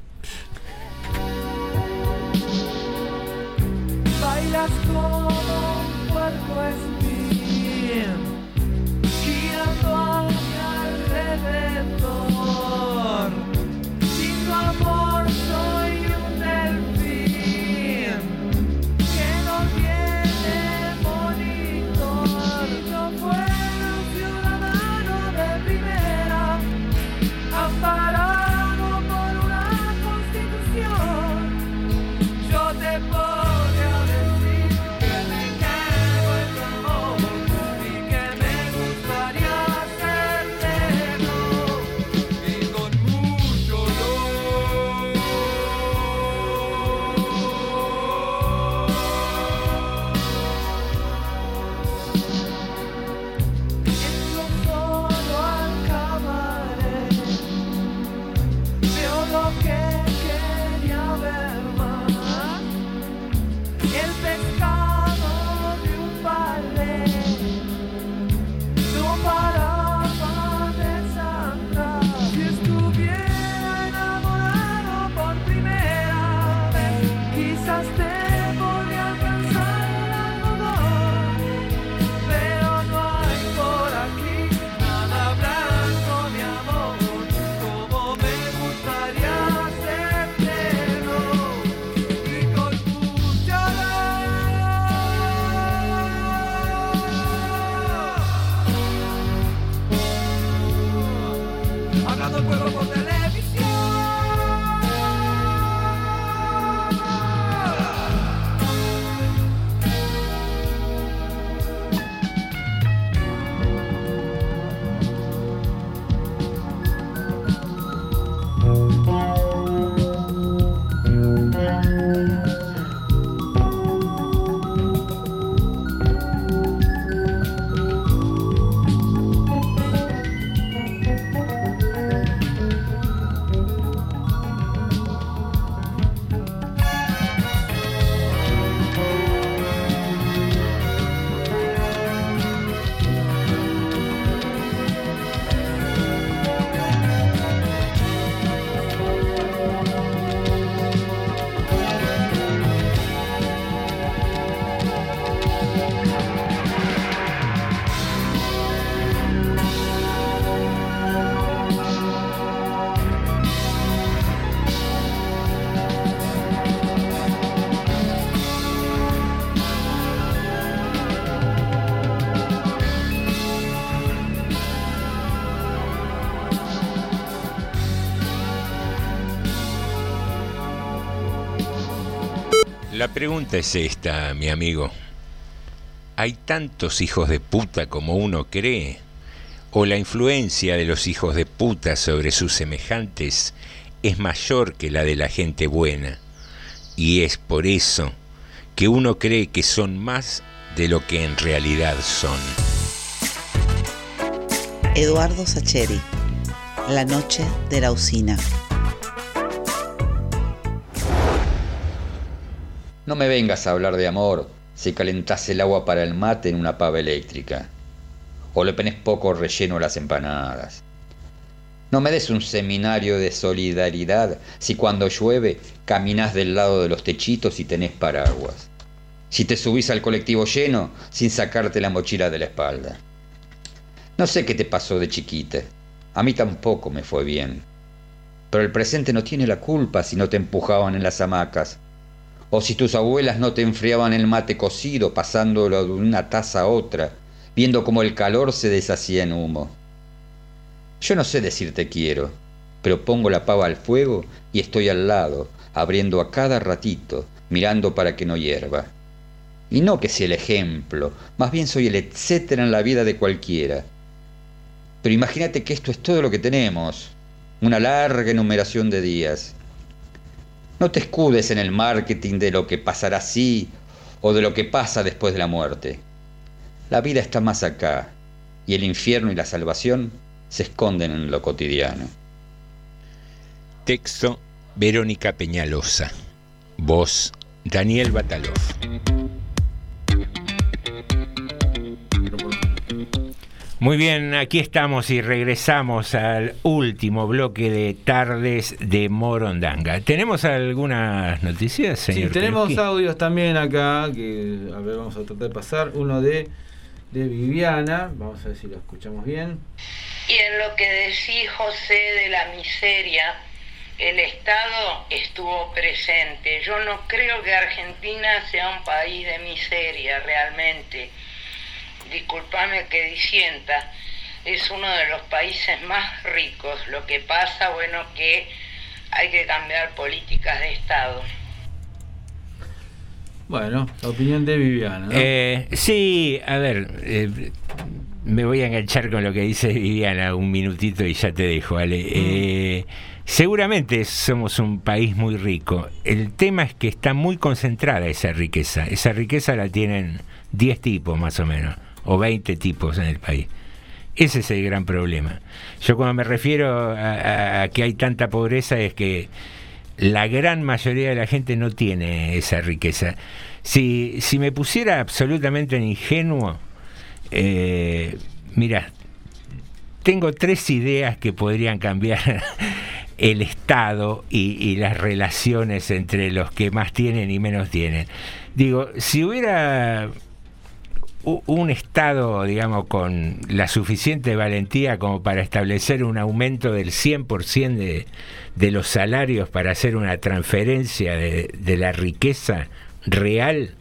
La pregunta es esta, mi amigo. ¿Hay tantos hijos de puta como uno cree? ¿O la influencia de los hijos de puta sobre sus semejantes es mayor que la de la gente buena? Y es por eso que uno cree que son más de lo que en realidad son. Eduardo Sacheri, La noche de la usina. No me vengas a hablar de amor si calentás el agua para el mate en una pava eléctrica. O le pones poco relleno a las empanadas. No me des un seminario de solidaridad si cuando llueve caminas del lado de los techitos y tenés paraguas. Si te subís al colectivo lleno sin sacarte la mochila de la espalda. No sé qué te pasó de chiquita. A mí tampoco me fue bien. Pero el presente no tiene la culpa si no te empujaban en las hamacas o si tus abuelas no te enfriaban el mate cocido pasándolo de una taza a otra, viendo cómo el calor se deshacía en humo. Yo no sé decirte quiero, pero pongo la pava al fuego y estoy al lado, abriendo a cada ratito, mirando para que no hierva. Y no que sea el ejemplo, más bien soy el etcétera en la vida de cualquiera. Pero imagínate que esto es todo lo que tenemos, una larga enumeración de días. No te escudes en el marketing de lo que pasará así o de lo que pasa después de la muerte. La vida está más acá y el infierno y la salvación se esconden en lo cotidiano. Texto Verónica Peñalosa. Voz Daniel Batalov. Muy bien, aquí estamos y regresamos al último bloque de tardes de Morondanga. ¿Tenemos algunas noticias, señor? Sí, tenemos audios también acá, que a ver, vamos a tratar de pasar. Uno de, de Viviana, vamos a ver si lo escuchamos bien. Y en lo que decís, José, de la miseria, el Estado estuvo presente. Yo no creo que Argentina sea un país de miseria realmente. Disculpame que disienta, es uno de los países más ricos. Lo que pasa, bueno, que hay que cambiar políticas de Estado. Bueno, la opinión de Viviana. ¿no? Eh, sí, a ver, eh, me voy a enganchar con lo que dice Viviana un minutito y ya te dejo, Ale. Eh, seguramente somos un país muy rico. El tema es que está muy concentrada esa riqueza. Esa riqueza la tienen 10 tipos más o menos, o 20 tipos en el país. Ese es el gran problema. Yo cuando me refiero a, que hay tanta pobreza es que la gran mayoría de la gente no tiene esa riqueza. Si, si me pusiera absolutamente ingenuo, eh, mira, tengo tres ideas que podrían cambiar el Estado y, las relaciones entre los que más tienen y menos tienen. Digo, si hubiera un Estado, digamos, con la suficiente valentía como para establecer un aumento del 100% de, de los salarios para hacer una transferencia de, de la riqueza real,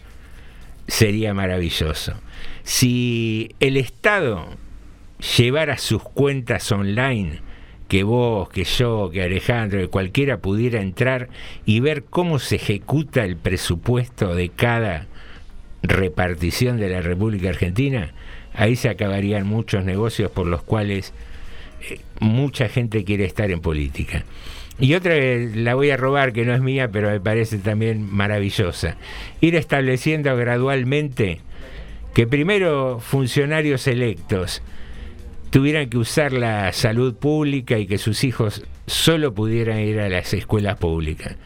sería maravilloso. Si el Estado llevara sus cuentas online, que vos, que yo, que Alejandro, que cualquiera pudiera entrar y ver cómo se ejecuta el presupuesto de cada repartición de la República Argentina, ahí se acabarían muchos negocios por los cuales eh, mucha gente quiere estar en política. Y otra que la voy a robar, que no es mía, pero me parece también maravillosa. Ir estableciendo gradualmente que primero funcionarios electos tuvieran que usar la salud pública y que sus hijos solo pudieran ir a las escuelas públicas.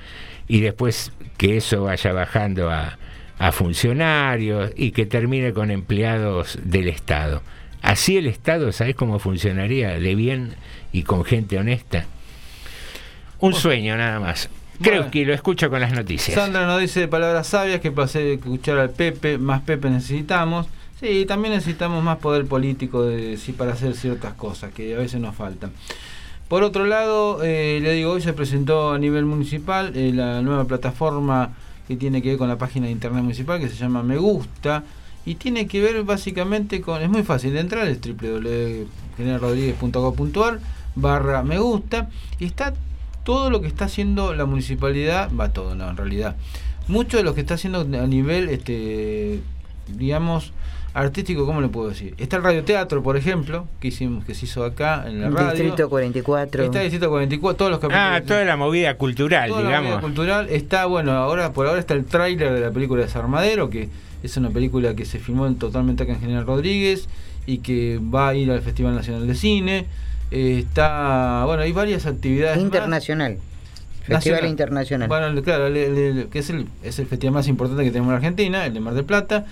Y después que eso vaya bajando a, a funcionarios y que termine con empleados del Estado. Así el Estado, ¿sabes cómo funcionaría? De bien y con gente honesta. Un sueño nada más. Creo Bueno. que lo escucho con las noticias. Sandra nos dice palabras sabias que pasé de escuchar al Pepe, más Pepe necesitamos. Sí, también necesitamos más poder político de, sí, para hacer ciertas cosas que a veces nos faltan. Por otro lado, eh, le digo, hoy se presentó a nivel municipal eh, la nueva plataforma que tiene que ver con la página de internet municipal que se llama Me Gusta y tiene que ver básicamente con, es muy fácil de entrar, es www.generalrodríguez.gov.ar barra Me Gusta y está todo lo que está haciendo la municipalidad, va todo, no, en realidad, mucho de lo que está haciendo a nivel, este, digamos, artístico, ¿cómo le puedo decir? Está el radioteatro, por ejemplo, que hicimos, que se hizo acá en la radio. Distrito 44. Está el Distrito 44, todos los capítulos. Ah, toda la movida cultural, Toda la digamos. movida cultural está, bueno, ahora por ahora está el tráiler de la película Desarmadero, que es una película que se filmó en- totalmente acá en General Rodríguez y que va a ir al Festival Nacional de Cine. Eh, está, bueno, hay varias actividades. más. Internacional. Festival Nacional. Internacional. Bueno, claro, le- le- que es el, es el festival más importante que tenemos en Argentina, el de Mar del Plata.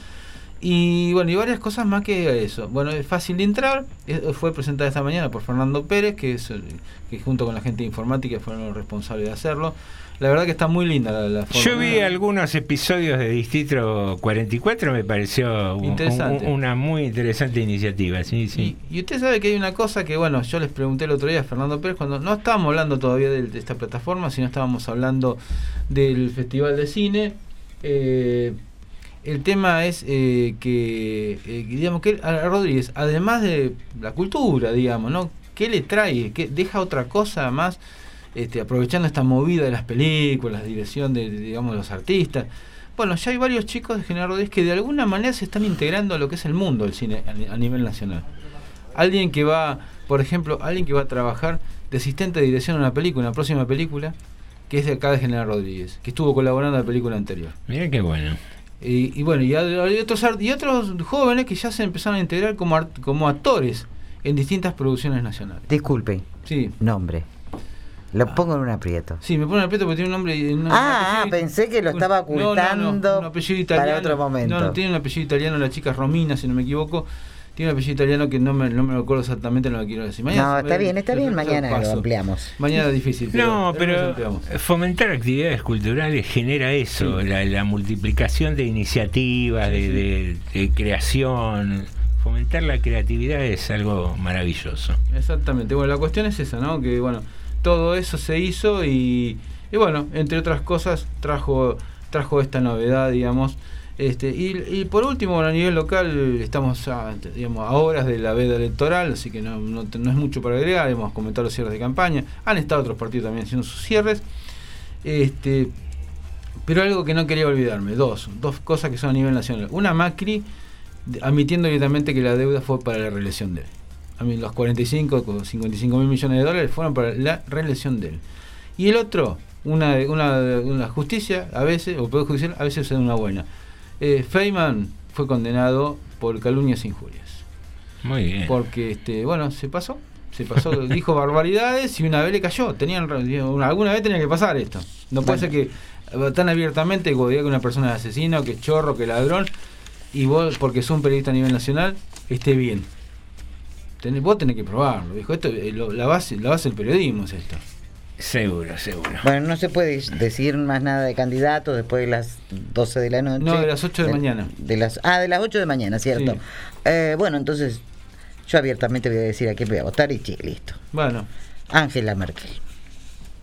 Y bueno, y varias cosas más que eso. Bueno, es fácil de entrar. Fue presentada esta mañana por Fernando Pérez, que es el- que junto con la gente de informática fueron los responsables de hacerlo. La verdad que está muy linda la, la forma. Yo vi algunos episodios de Distrito 44, me pareció un- Interesante. un- una muy interesante iniciativa. Sí, sí. Y usted sabe que hay una cosa que, bueno, yo les pregunté el otro día a Fernando Pérez, cuando no estábamos hablando todavía de, de esta plataforma, sino estábamos hablando del Festival de Cine. eh, el tema es eh, que, eh, digamos, que a a Rodríguez, además de la cultura, digamos, ¿no? ¿Qué le trae? ¿Qué deja otra cosa más? Este, aprovechando esta movida de las películas, la dirección de, de, digamos, los artistas. Bueno, ya hay varios chicos de General Rodríguez que de alguna manera se están integrando a lo que es el mundo del cine a, ni- a nivel nacional. Alguien que va, por ejemplo, alguien que va a trabajar de asistente de dirección en una película, una próxima película, que es de acá de General Rodríguez, que estuvo colaborando en la película anterior. Mira qué bueno. Y, y bueno, y hay otros, y otros jóvenes que ya se empezaron a integrar como, art- como actores en distintas producciones nacionales. Disculpe. Sí. Nombre. Lo pongo en un aprieto. Sí, me pone aprieto porque tiene un nombre. un Ah, apellido- pensé que lo estaba No, no, no, ocultando un apellido para otro momento. No, no, tiene un apellido italiano, la chica Romina, si no me equivoco. Tiene un apellido italiano que no me, no me lo acuerdo exactamente, no lo quiero decir. No, se está bien, está bien. Mañana paso. lo ampliamos. Mañana es difícil. No, pero fomentar actividades culturales genera eso, la, la multiplicación de iniciativas, de, de- de creación. Fomentar la creatividad es algo maravilloso. Exactamente. Bueno, la cuestión es esa, ¿no? Que bueno, todo eso se hizo y, y bueno, entre otras cosas trajo trajo esta novedad, digamos. Este, y, por último, a nivel local estamos a, digamos, a horas de la veda electoral, así que no, no, es mucho para agregar, hemos comentado los cierres de campaña, han estado otros partidos también haciendo sus cierres. Este, pero algo que no quería olvidarme, dos, dos cosas que son a nivel nacional. Una Macri admitiendo directamente que la deuda fue para la reelección de él. A mí los 45 o 55 mil millones de dólares fueron para la reelección de él. Y el otro, una, una, una justicia, a veces, o poder judicial, a veces es una buena. Eh, Feynman fue condenado por calumnias e injurias. Muy bien. Porque, este, bueno, se pasó. Se pasó, dijo barbaridades y una vez le cayó. Tenían, alguna vez tenía que pasar esto. No puede ser que tan abiertamente como diga que una persona es asesina, o que es chorro, que ladrón, y vos, porque sos un periodista a nivel nacional, esté bien. Tenés- vos tenés que probarlo, dijo. Esto, eh, lo- la, base, la base del periodismo es esto. Seguro, seguro. Bueno, no se puede decir más nada de candidatos después de las 12 de la noche. No, de las 8 de mañana. De las, ah, de las 8 de mañana, cierto. Sí. Eh, bueno, entonces yo abiertamente voy a decir a quién voy a votar y listo. Bueno. Angela Merkel.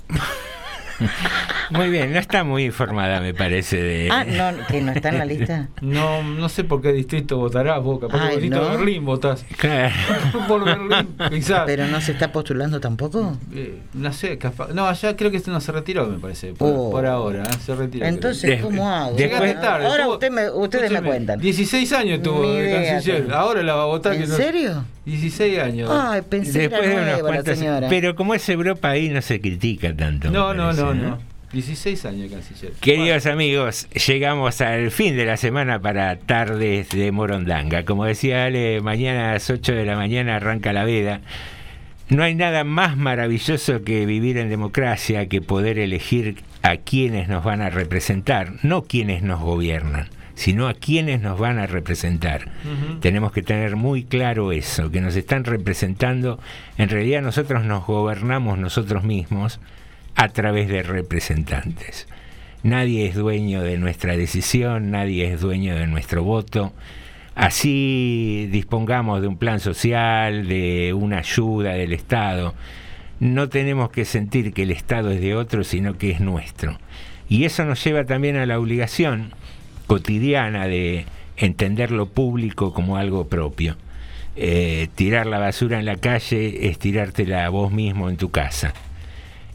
Muy bien, no está muy informada, me parece. De... Ah, no, que no está en la lista. No, no sé por qué distrito votarás vos, capaz por Ay, distrito ¿no? de Berlín votás. Claro. por Berlín, quizás. Pero no se está postulando tampoco. Eh, no sé, capaz- no, allá creo que este no se retiró, me parece, por, Oh. por ahora, ¿eh? se retiró. Entonces, creo. ¿cómo hago? Llegaste tarde. Ahora usted me- ustedes me cuentan. 16 años tuvo Ni de canciller. Ahora la va a votar. ¿En que no- serio? 16 años. Ay, pensé que Después de era unos la cuantos. señora. Pero como es Europa ahí no se critica tanto. no, no, parece, no, no. 16 años de canciller. Queridos amigos, llegamos al fin de la semana para tardes de Morondanga. Como decía Ale, mañana a las 8 de la mañana arranca la veda. No hay nada más maravilloso que vivir en democracia, que poder elegir a quienes nos van a representar, no quienes nos gobiernan, sino a quienes nos van a representar. Tenemos que tener muy claro eso, que nos están representando. En realidad nosotros nos gobernamos nosotros mismos a través de representantes. Nadie es dueño de nuestra decisión, nadie es dueño de nuestro voto. Así dispongamos de un plan social, de una ayuda del Estado. No tenemos que sentir que el Estado es de otro, sino que es nuestro. Y eso nos lleva también a la obligación cotidiana de entender lo público como algo propio. Eh, tirar la basura en la calle es tirártela vos mismo en tu casa.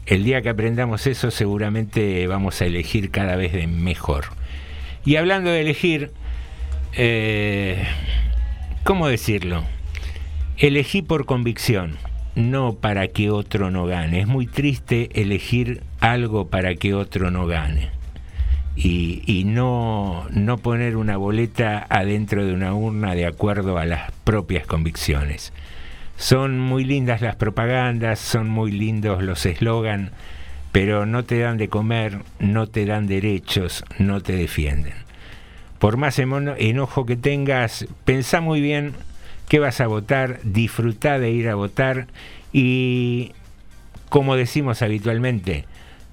El día que aprendamos eso seguramente vamos a elegir cada vez de mejor. Y hablando de elegir, eh, ¿cómo decirlo? Elegí por convicción, no para que otro no gane. Es muy triste elegir algo para que otro no gane. Y, no, no poner una boleta adentro de una urna de acuerdo a las propias convicciones. Son muy lindas las propagandas, son muy lindos los eslogan, pero no te dan de comer, no te dan derechos, no te defienden. Por más enojo que tengas, pensá muy bien qué vas a votar, disfrutá de ir a votar y, como decimos habitualmente,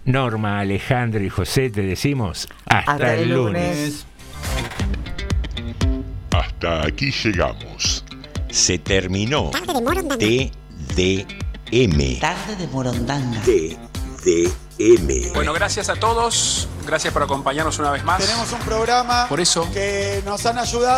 Norma, Alejandro y José, te decimos hasta, Hasta el el lunes. Hasta aquí llegamos. Se terminó. Tarde de Morondanga. TDM. Tarde de Morondanga. TDM. Bueno, gracias a todos. Gracias por acompañarnos una vez más. Tenemos un programa Por eso. que nos han ayudado.